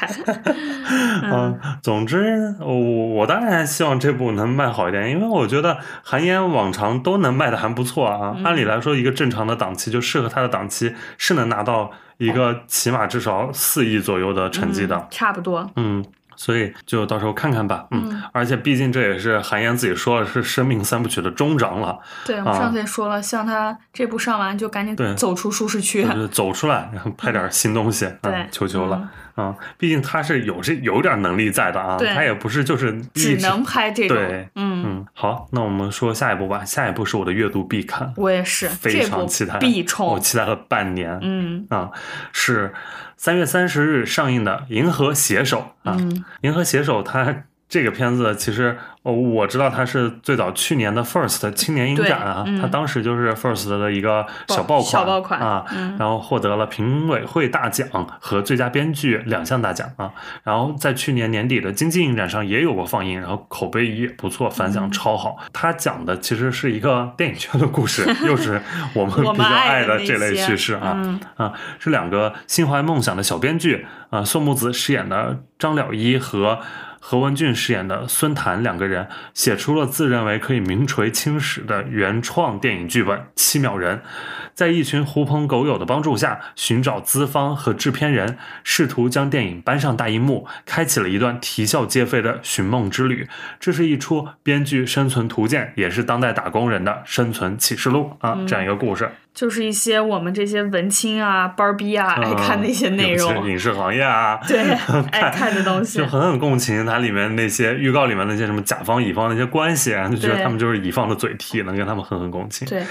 [SPEAKER 1] 嗯，总之我我当然希望这部能卖好一点，因为我觉得韩延往常都能卖的还不错啊。按理来说，一个正常的档期就适合他的档期是能拿到一个起码至少四亿左右的成绩的，
[SPEAKER 2] 差不多，
[SPEAKER 1] 嗯。所以就到时候看看吧，嗯，而且毕竟这也是韩延自己说了是生命三部曲的终章了。
[SPEAKER 2] 对，我们上次也说了，像他这部上完就赶紧走出舒适区，
[SPEAKER 1] 走出来，然后拍点新东西，
[SPEAKER 2] 对，
[SPEAKER 1] 求求了啊！毕竟他是有这有点能力在的啊，他也不是就是
[SPEAKER 2] 只能拍这种，
[SPEAKER 1] 对，嗯嗯。好，那我们说下一部吧，下一部是我的阅读必看，
[SPEAKER 2] 我也是
[SPEAKER 1] 非常期待，
[SPEAKER 2] 必冲，
[SPEAKER 1] 我期待了半年，
[SPEAKER 2] 嗯
[SPEAKER 1] 啊是。三月三十日上映的《银河携手》啊，《银河携手》它这个片子其实。哦，我知道它是最早去年的 First 青年影展啊，它当时就是 First 的一个小爆款，
[SPEAKER 2] 小爆款
[SPEAKER 1] 啊，然后获得了评委会大奖和最佳编剧两项大奖啊，然后在去年年底的经济影展上也有过放映，然后口碑也不错，反响超好。它讲的其实是一个电影圈的故事，又是我们比较爱的这类叙事啊啊，是两个心怀梦想的小编剧啊，宋木子饰演的张了一和。何文俊饰演的孙谭两个人写出了自认为可以名垂青史的原创电影剧本《七秒人》，在一群狐朋狗友的帮助下，寻找资方和制片人，试图将电影搬上大荧幕，开启了一段啼笑皆非的寻梦之旅。这是一出编剧生存图鉴，也是当代打工人的生存启示录啊！这样一个故事。
[SPEAKER 2] 就是一些我们这些文青啊、班儿逼啊爱看的一些内容，
[SPEAKER 1] 影视行业啊，
[SPEAKER 2] 对 爱看的东西，
[SPEAKER 1] 就狠狠共情它里面那些预告里面那些什么甲方乙方那些关系啊，就觉得他们就是乙方的嘴替，能跟他们狠狠共情。
[SPEAKER 2] 对。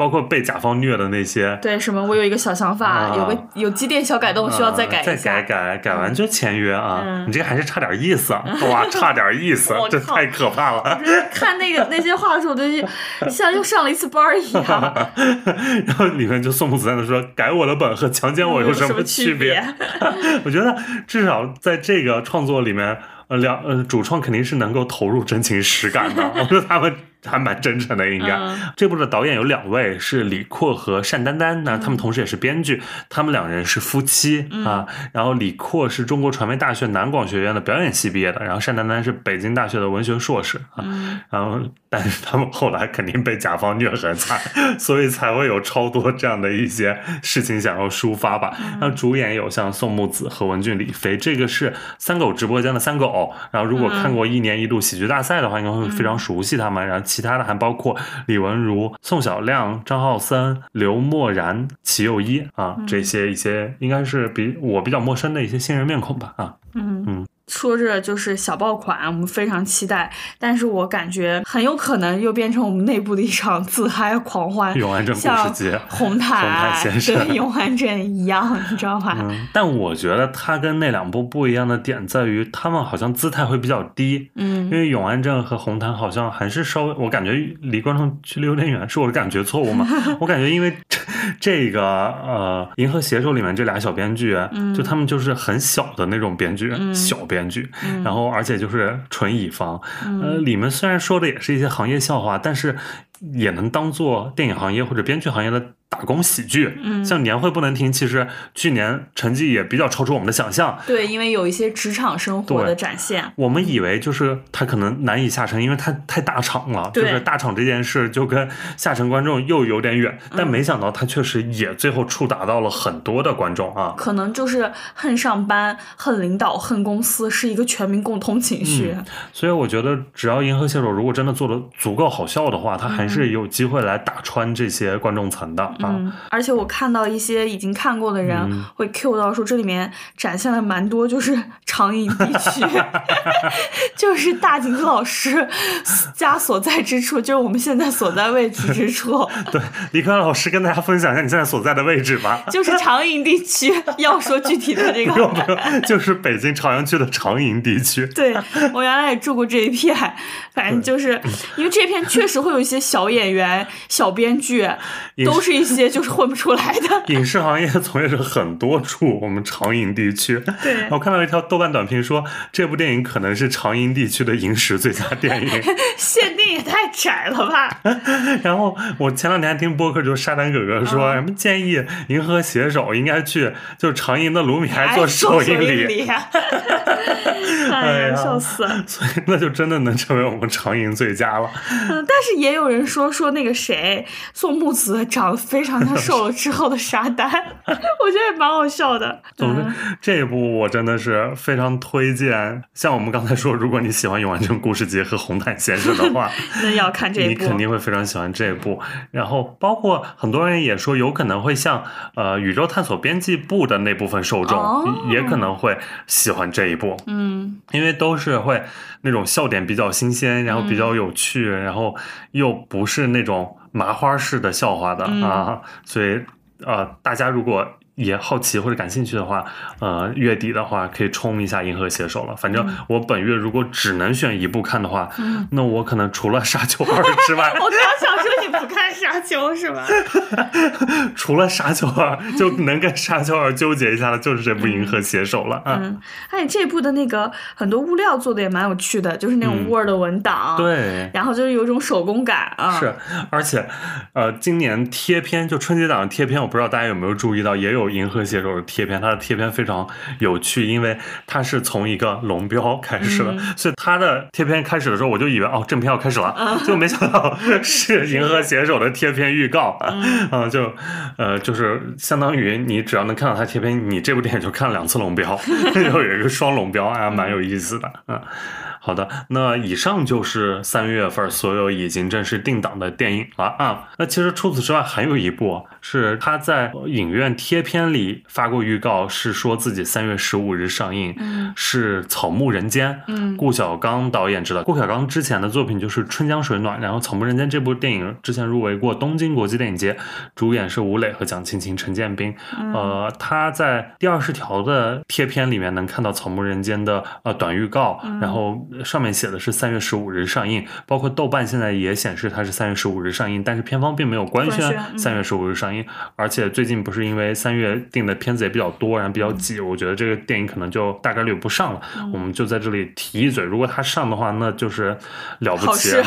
[SPEAKER 1] 包括被甲方虐的那些，
[SPEAKER 2] 对什么？我有一个小想法，有个有几点小改动需要再改一
[SPEAKER 1] 下，再改改改完就签约啊！你这还是差点意思，哇，差点意思，这太可怕了！
[SPEAKER 2] 看那个那些话的时候，就像又上了一次班一样。
[SPEAKER 1] 然后里面就宋木子在那说：“改我的本和强奸我有什么区别？” 我觉得至少在这个创作里面，呃，两呃主创肯定是能够投入真情实感的。我觉得他们。还蛮真诚的，应该。这部的导演有两位，是李阔和单丹丹，那他们同时也是编剧，他们两人是夫妻啊。然后李阔是中国传媒大学南广学院的表演系毕业的，然后单丹丹是北京大学的文学硕士啊。然后，但是他们后来肯定被甲方虐很惨，所以才会有超多这样的一些事情想要抒发吧。那主演有像宋木子、何文俊、李飞，这个是三狗直播间的三狗。然后，如果看过一年一度喜剧大赛的话，应该会非常熟悉他们。然后。其他的还包括李文如、宋小亮、张浩森、刘默然、齐佑一啊，这些一些应该是比我比较陌生的一些新人面孔吧啊。
[SPEAKER 2] 嗯嗯，说着就是小爆款，我们非常期待，但是我感觉很有可能又变成我们内部的一场自嗨狂欢，
[SPEAKER 1] 永安镇故事节，
[SPEAKER 2] 红毯
[SPEAKER 1] 红毯先生
[SPEAKER 2] 对永安镇一样，你知道吧？
[SPEAKER 1] 嗯，但我觉得它跟那两部不一样的点在于，他们好像姿态会比较低，
[SPEAKER 2] 嗯
[SPEAKER 1] 因为永安镇和红毯好像还是稍微，我感觉离观众距离有点远，是我的感觉错误吗？我感觉因为这这个呃《银河携手》里面这俩小编剧，
[SPEAKER 2] 嗯
[SPEAKER 1] 就他们就是很小的那种编剧，小编剧，
[SPEAKER 2] 嗯。
[SPEAKER 1] 然后而且就是纯乙方，呃，里面虽然说的也是一些行业笑话，但是也能当做电影行业或者编剧行业的打工喜剧。
[SPEAKER 2] 嗯
[SPEAKER 1] 像年会不能停，其实去年成绩也比较超出我们的想象。
[SPEAKER 2] 对，因为有一些职场生活的展现。
[SPEAKER 1] 我们以为就是他可能难以下沉，因为他太大厂了，就是大厂这件事就跟下沉观众又有点远，
[SPEAKER 2] 嗯
[SPEAKER 1] 但没想到他确实也最后触达到了很多的观众啊。
[SPEAKER 2] 可能就是恨上班、恨领导、恨公司，是一个全民共通情绪。
[SPEAKER 1] 所以我觉得，只要《银河携手》如果真的做的足够好笑的话，他还是有机会来打穿这些观众层的啊。
[SPEAKER 2] 嗯，而且我看到一些已经看过的人
[SPEAKER 1] 嗯
[SPEAKER 2] 会 Q 到说，这里面展现了蛮多就是长影地区，就是大井老师家所在之处，就是我们现在所在位置之处，
[SPEAKER 1] 对，李克老师跟大家分享一下你现在所在的位置吧。
[SPEAKER 2] 就是长影地区。要说具体的这
[SPEAKER 1] 不用
[SPEAKER 2] 个。
[SPEAKER 1] 不用，就是北京朝阳区的长影地区。
[SPEAKER 2] 对我原来也住过这一片，反正就是因为这片确实会有一些小演员、小编剧，都是一些就是混不出来的。
[SPEAKER 1] 影视行业从业者很多处，我们长营地区。
[SPEAKER 2] 对
[SPEAKER 1] 我看到一条豆瓣短评说，这部电影可能是长营地区的影史最佳电影。
[SPEAKER 2] 限定也太窄了吧！
[SPEAKER 1] 然后我前两天听播客，就是沙丹哥哥说，什么建议银河携手应该去就长营的卢米埃做
[SPEAKER 2] 首
[SPEAKER 1] 映礼，
[SPEAKER 2] 礼，哎
[SPEAKER 1] 哎呀
[SPEAKER 2] 呀，笑死了！
[SPEAKER 1] 所以那就真的能成为我们长营最佳了。
[SPEAKER 2] 嗯，但是也有人说说那个谁宋木子长得非常像瘦了之后的沙丹，我觉得也蛮好笑的。
[SPEAKER 1] 总之
[SPEAKER 2] 嗯，
[SPEAKER 1] 这一部我真的是非常推荐。像我们刚才说，如果你喜欢《永安镇故事集》和《红毯先生》的话，
[SPEAKER 2] 那要看这一部，
[SPEAKER 1] 你肯定会非常喜欢这一部。然后，包括很多人也说，有可能会像呃《宇宙探索编辑部》的那部分受众，
[SPEAKER 2] 哦
[SPEAKER 1] 也可能会喜欢这一部。
[SPEAKER 2] 嗯
[SPEAKER 1] 因为都是会那种笑点比较新鲜，然后比较有趣，然后又不是那种麻花式的笑话的、
[SPEAKER 2] 嗯。
[SPEAKER 1] 啊，所以呃，大家如果也好奇或者感兴趣的话，呃，月底的话可以冲一下《银河携手》了。反正我本月如果只能选一部看的话，
[SPEAKER 2] 嗯。
[SPEAKER 1] 那我可能除了《沙丘二》之外，
[SPEAKER 2] 我刚想不看沙丘是吧？
[SPEAKER 1] 除了《沙丘二》就能跟《沙丘二》纠结一下的，就是这部《银河携手》了啊。
[SPEAKER 2] 嗯，而且这部的那个很多物料做的也蛮有趣的，就是那种 Word 文档，，
[SPEAKER 1] 嗯对，
[SPEAKER 2] 然后就是有一种手工感啊。
[SPEAKER 1] 是，而且，呃，今年贴片就春节档的贴片，我不知道大家有没有注意到，也有银河携手的贴片，它的贴片非常有趣，因为它是从一个龙标开始的，所以它的贴片开始的时候，我就以为哦正片要开始了，结果没想到是银河携手的贴片预告，啊、就呃就是相当于你只要能看到他贴片，你这部电影就看了两次龙标，就 有一个双龙标，还蛮有意思的，嗯。好的，那以上就是三月份所有已经正式定档的电影了啊。那其实除此之外，还有一部是他在影院贴片里发过预告，是说自己三月十五日上映，
[SPEAKER 2] 嗯
[SPEAKER 1] 是《草木人间》，
[SPEAKER 2] 嗯
[SPEAKER 1] 顾晓刚导演执导。顾晓刚之前的作品就是《春江水暖》，然后《草木人间》这部电影之前入围过东京国际电影节，主演是吴磊和蒋勤勤、陈建斌。
[SPEAKER 2] 嗯
[SPEAKER 1] 呃，他在第二十条的贴片里面能看到《草木人间》的呃短预告，
[SPEAKER 2] 嗯
[SPEAKER 1] 然后上面写的是三月十五日上映，包括豆瓣现在也显示它是三月十五日上映，但是片方并没有官宣三月十五日上映，而且最近不是因为三月定的片子也比较多，然后比较挤，我觉得这个电影可能就大概率不上了。
[SPEAKER 2] 嗯
[SPEAKER 1] 我们就在这里提一嘴，如果它上的话，那就是了不
[SPEAKER 2] 好
[SPEAKER 1] 起
[SPEAKER 2] 事。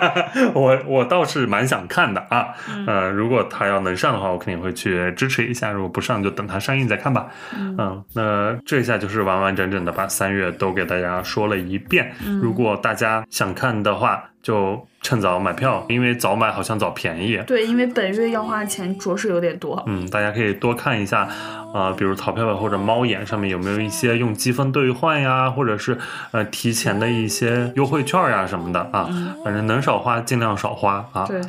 [SPEAKER 1] 我我倒是蛮想看的啊，
[SPEAKER 2] 嗯
[SPEAKER 1] 呃，如果它要能上的话，我肯定会去支持一下；如果不上，就等它上映再看吧。嗯，那这下就是完完整整的把三月都给大家说了一遍。
[SPEAKER 2] 嗯
[SPEAKER 1] 如果大家想看的话，就趁早买票，因为早买好像早便宜。
[SPEAKER 2] 对，因为本月要花的钱着实有点多。
[SPEAKER 1] 嗯，大家可以多看一下，啊、比如淘票票或者猫眼上面有没有一些用积分兑换呀，或者是呃提前的一些优惠券呀什么的啊，反正能少花尽量少花啊。
[SPEAKER 2] 对，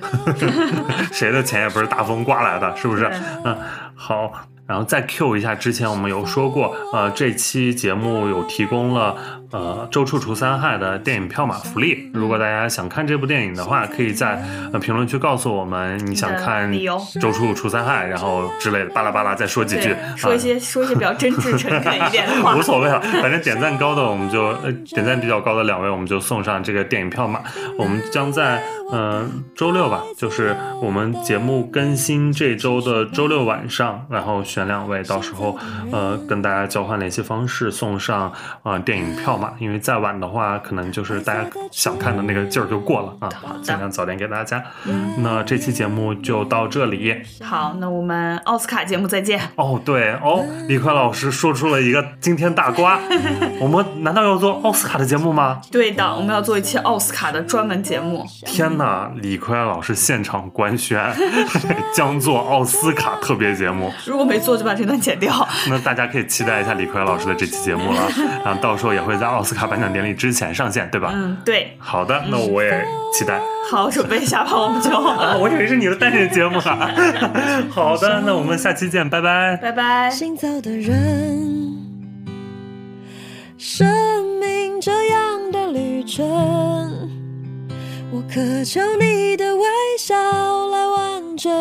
[SPEAKER 1] 谁的钱也不是大风刮来的，是不是？嗯，好，然后再 Q 一下，之前我们有说过，呃，这期节目有提供了呃周处除三害的电影票码福利。如果大家想看这部电影的话，可以在呃评论区告诉我们你想看周处除三害，然后之类的巴拉巴拉再说几句，，
[SPEAKER 2] 说一
[SPEAKER 1] 啊
[SPEAKER 2] 些 说一些比较真挚诚恳一点的话
[SPEAKER 1] 无。所谓了，反正点赞高的我们就呃点赞比较高的两位，我们就送上这个电影票码。我们将在呃周六吧，就是我们节目更新这周的周六晚上，然后选两位，到时候呃跟大家交换联系方式，送上啊、呃电影票嘛。因为再晚的话，可能就是大家想看的那个劲儿就过了啊，尽量早点给大家。那这期节目就到这里。
[SPEAKER 2] 好，那我们奥斯卡节目再见。
[SPEAKER 1] 哦，对哦，李快老师说出了一个惊天大瓜，我们难道要做奥斯卡的节目吗？
[SPEAKER 2] 对的，我们要做一期奥斯卡的专门节目。
[SPEAKER 1] 天哪，李逵老师现场官宣 将做奥斯卡特别节目，
[SPEAKER 2] 如果没做，就把这段剪掉。
[SPEAKER 1] 那大家可以期待一下李逵老师的这期节目了，然后到时候也会在奥斯卡颁奖典礼之前上线，对吧？
[SPEAKER 2] 嗯，对，
[SPEAKER 1] 好的，那我也期待。
[SPEAKER 2] 好，准备一下吧，我们就
[SPEAKER 1] 啊，我以为是你的单人节目啊。好的，那我们下期见，拜拜。
[SPEAKER 2] 拜拜。
[SPEAKER 3] 行走的人，生命这样的旅程，我渴求你的微笑来完整。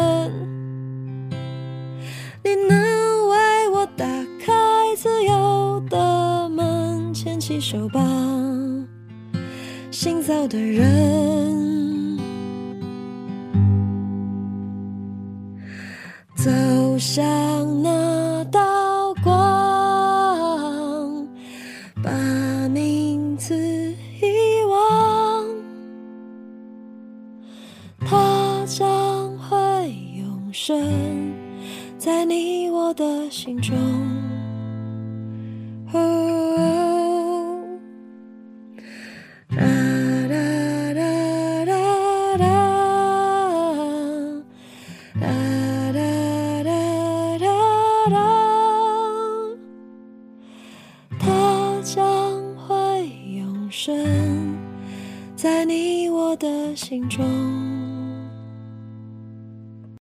[SPEAKER 3] 你能为我打开自由的门，牵起手吧，行走的人。走向那道永生在你我的心中。哦哒哒哒哒哒。哒哒哒哒哒，它将会永生在你我的心中。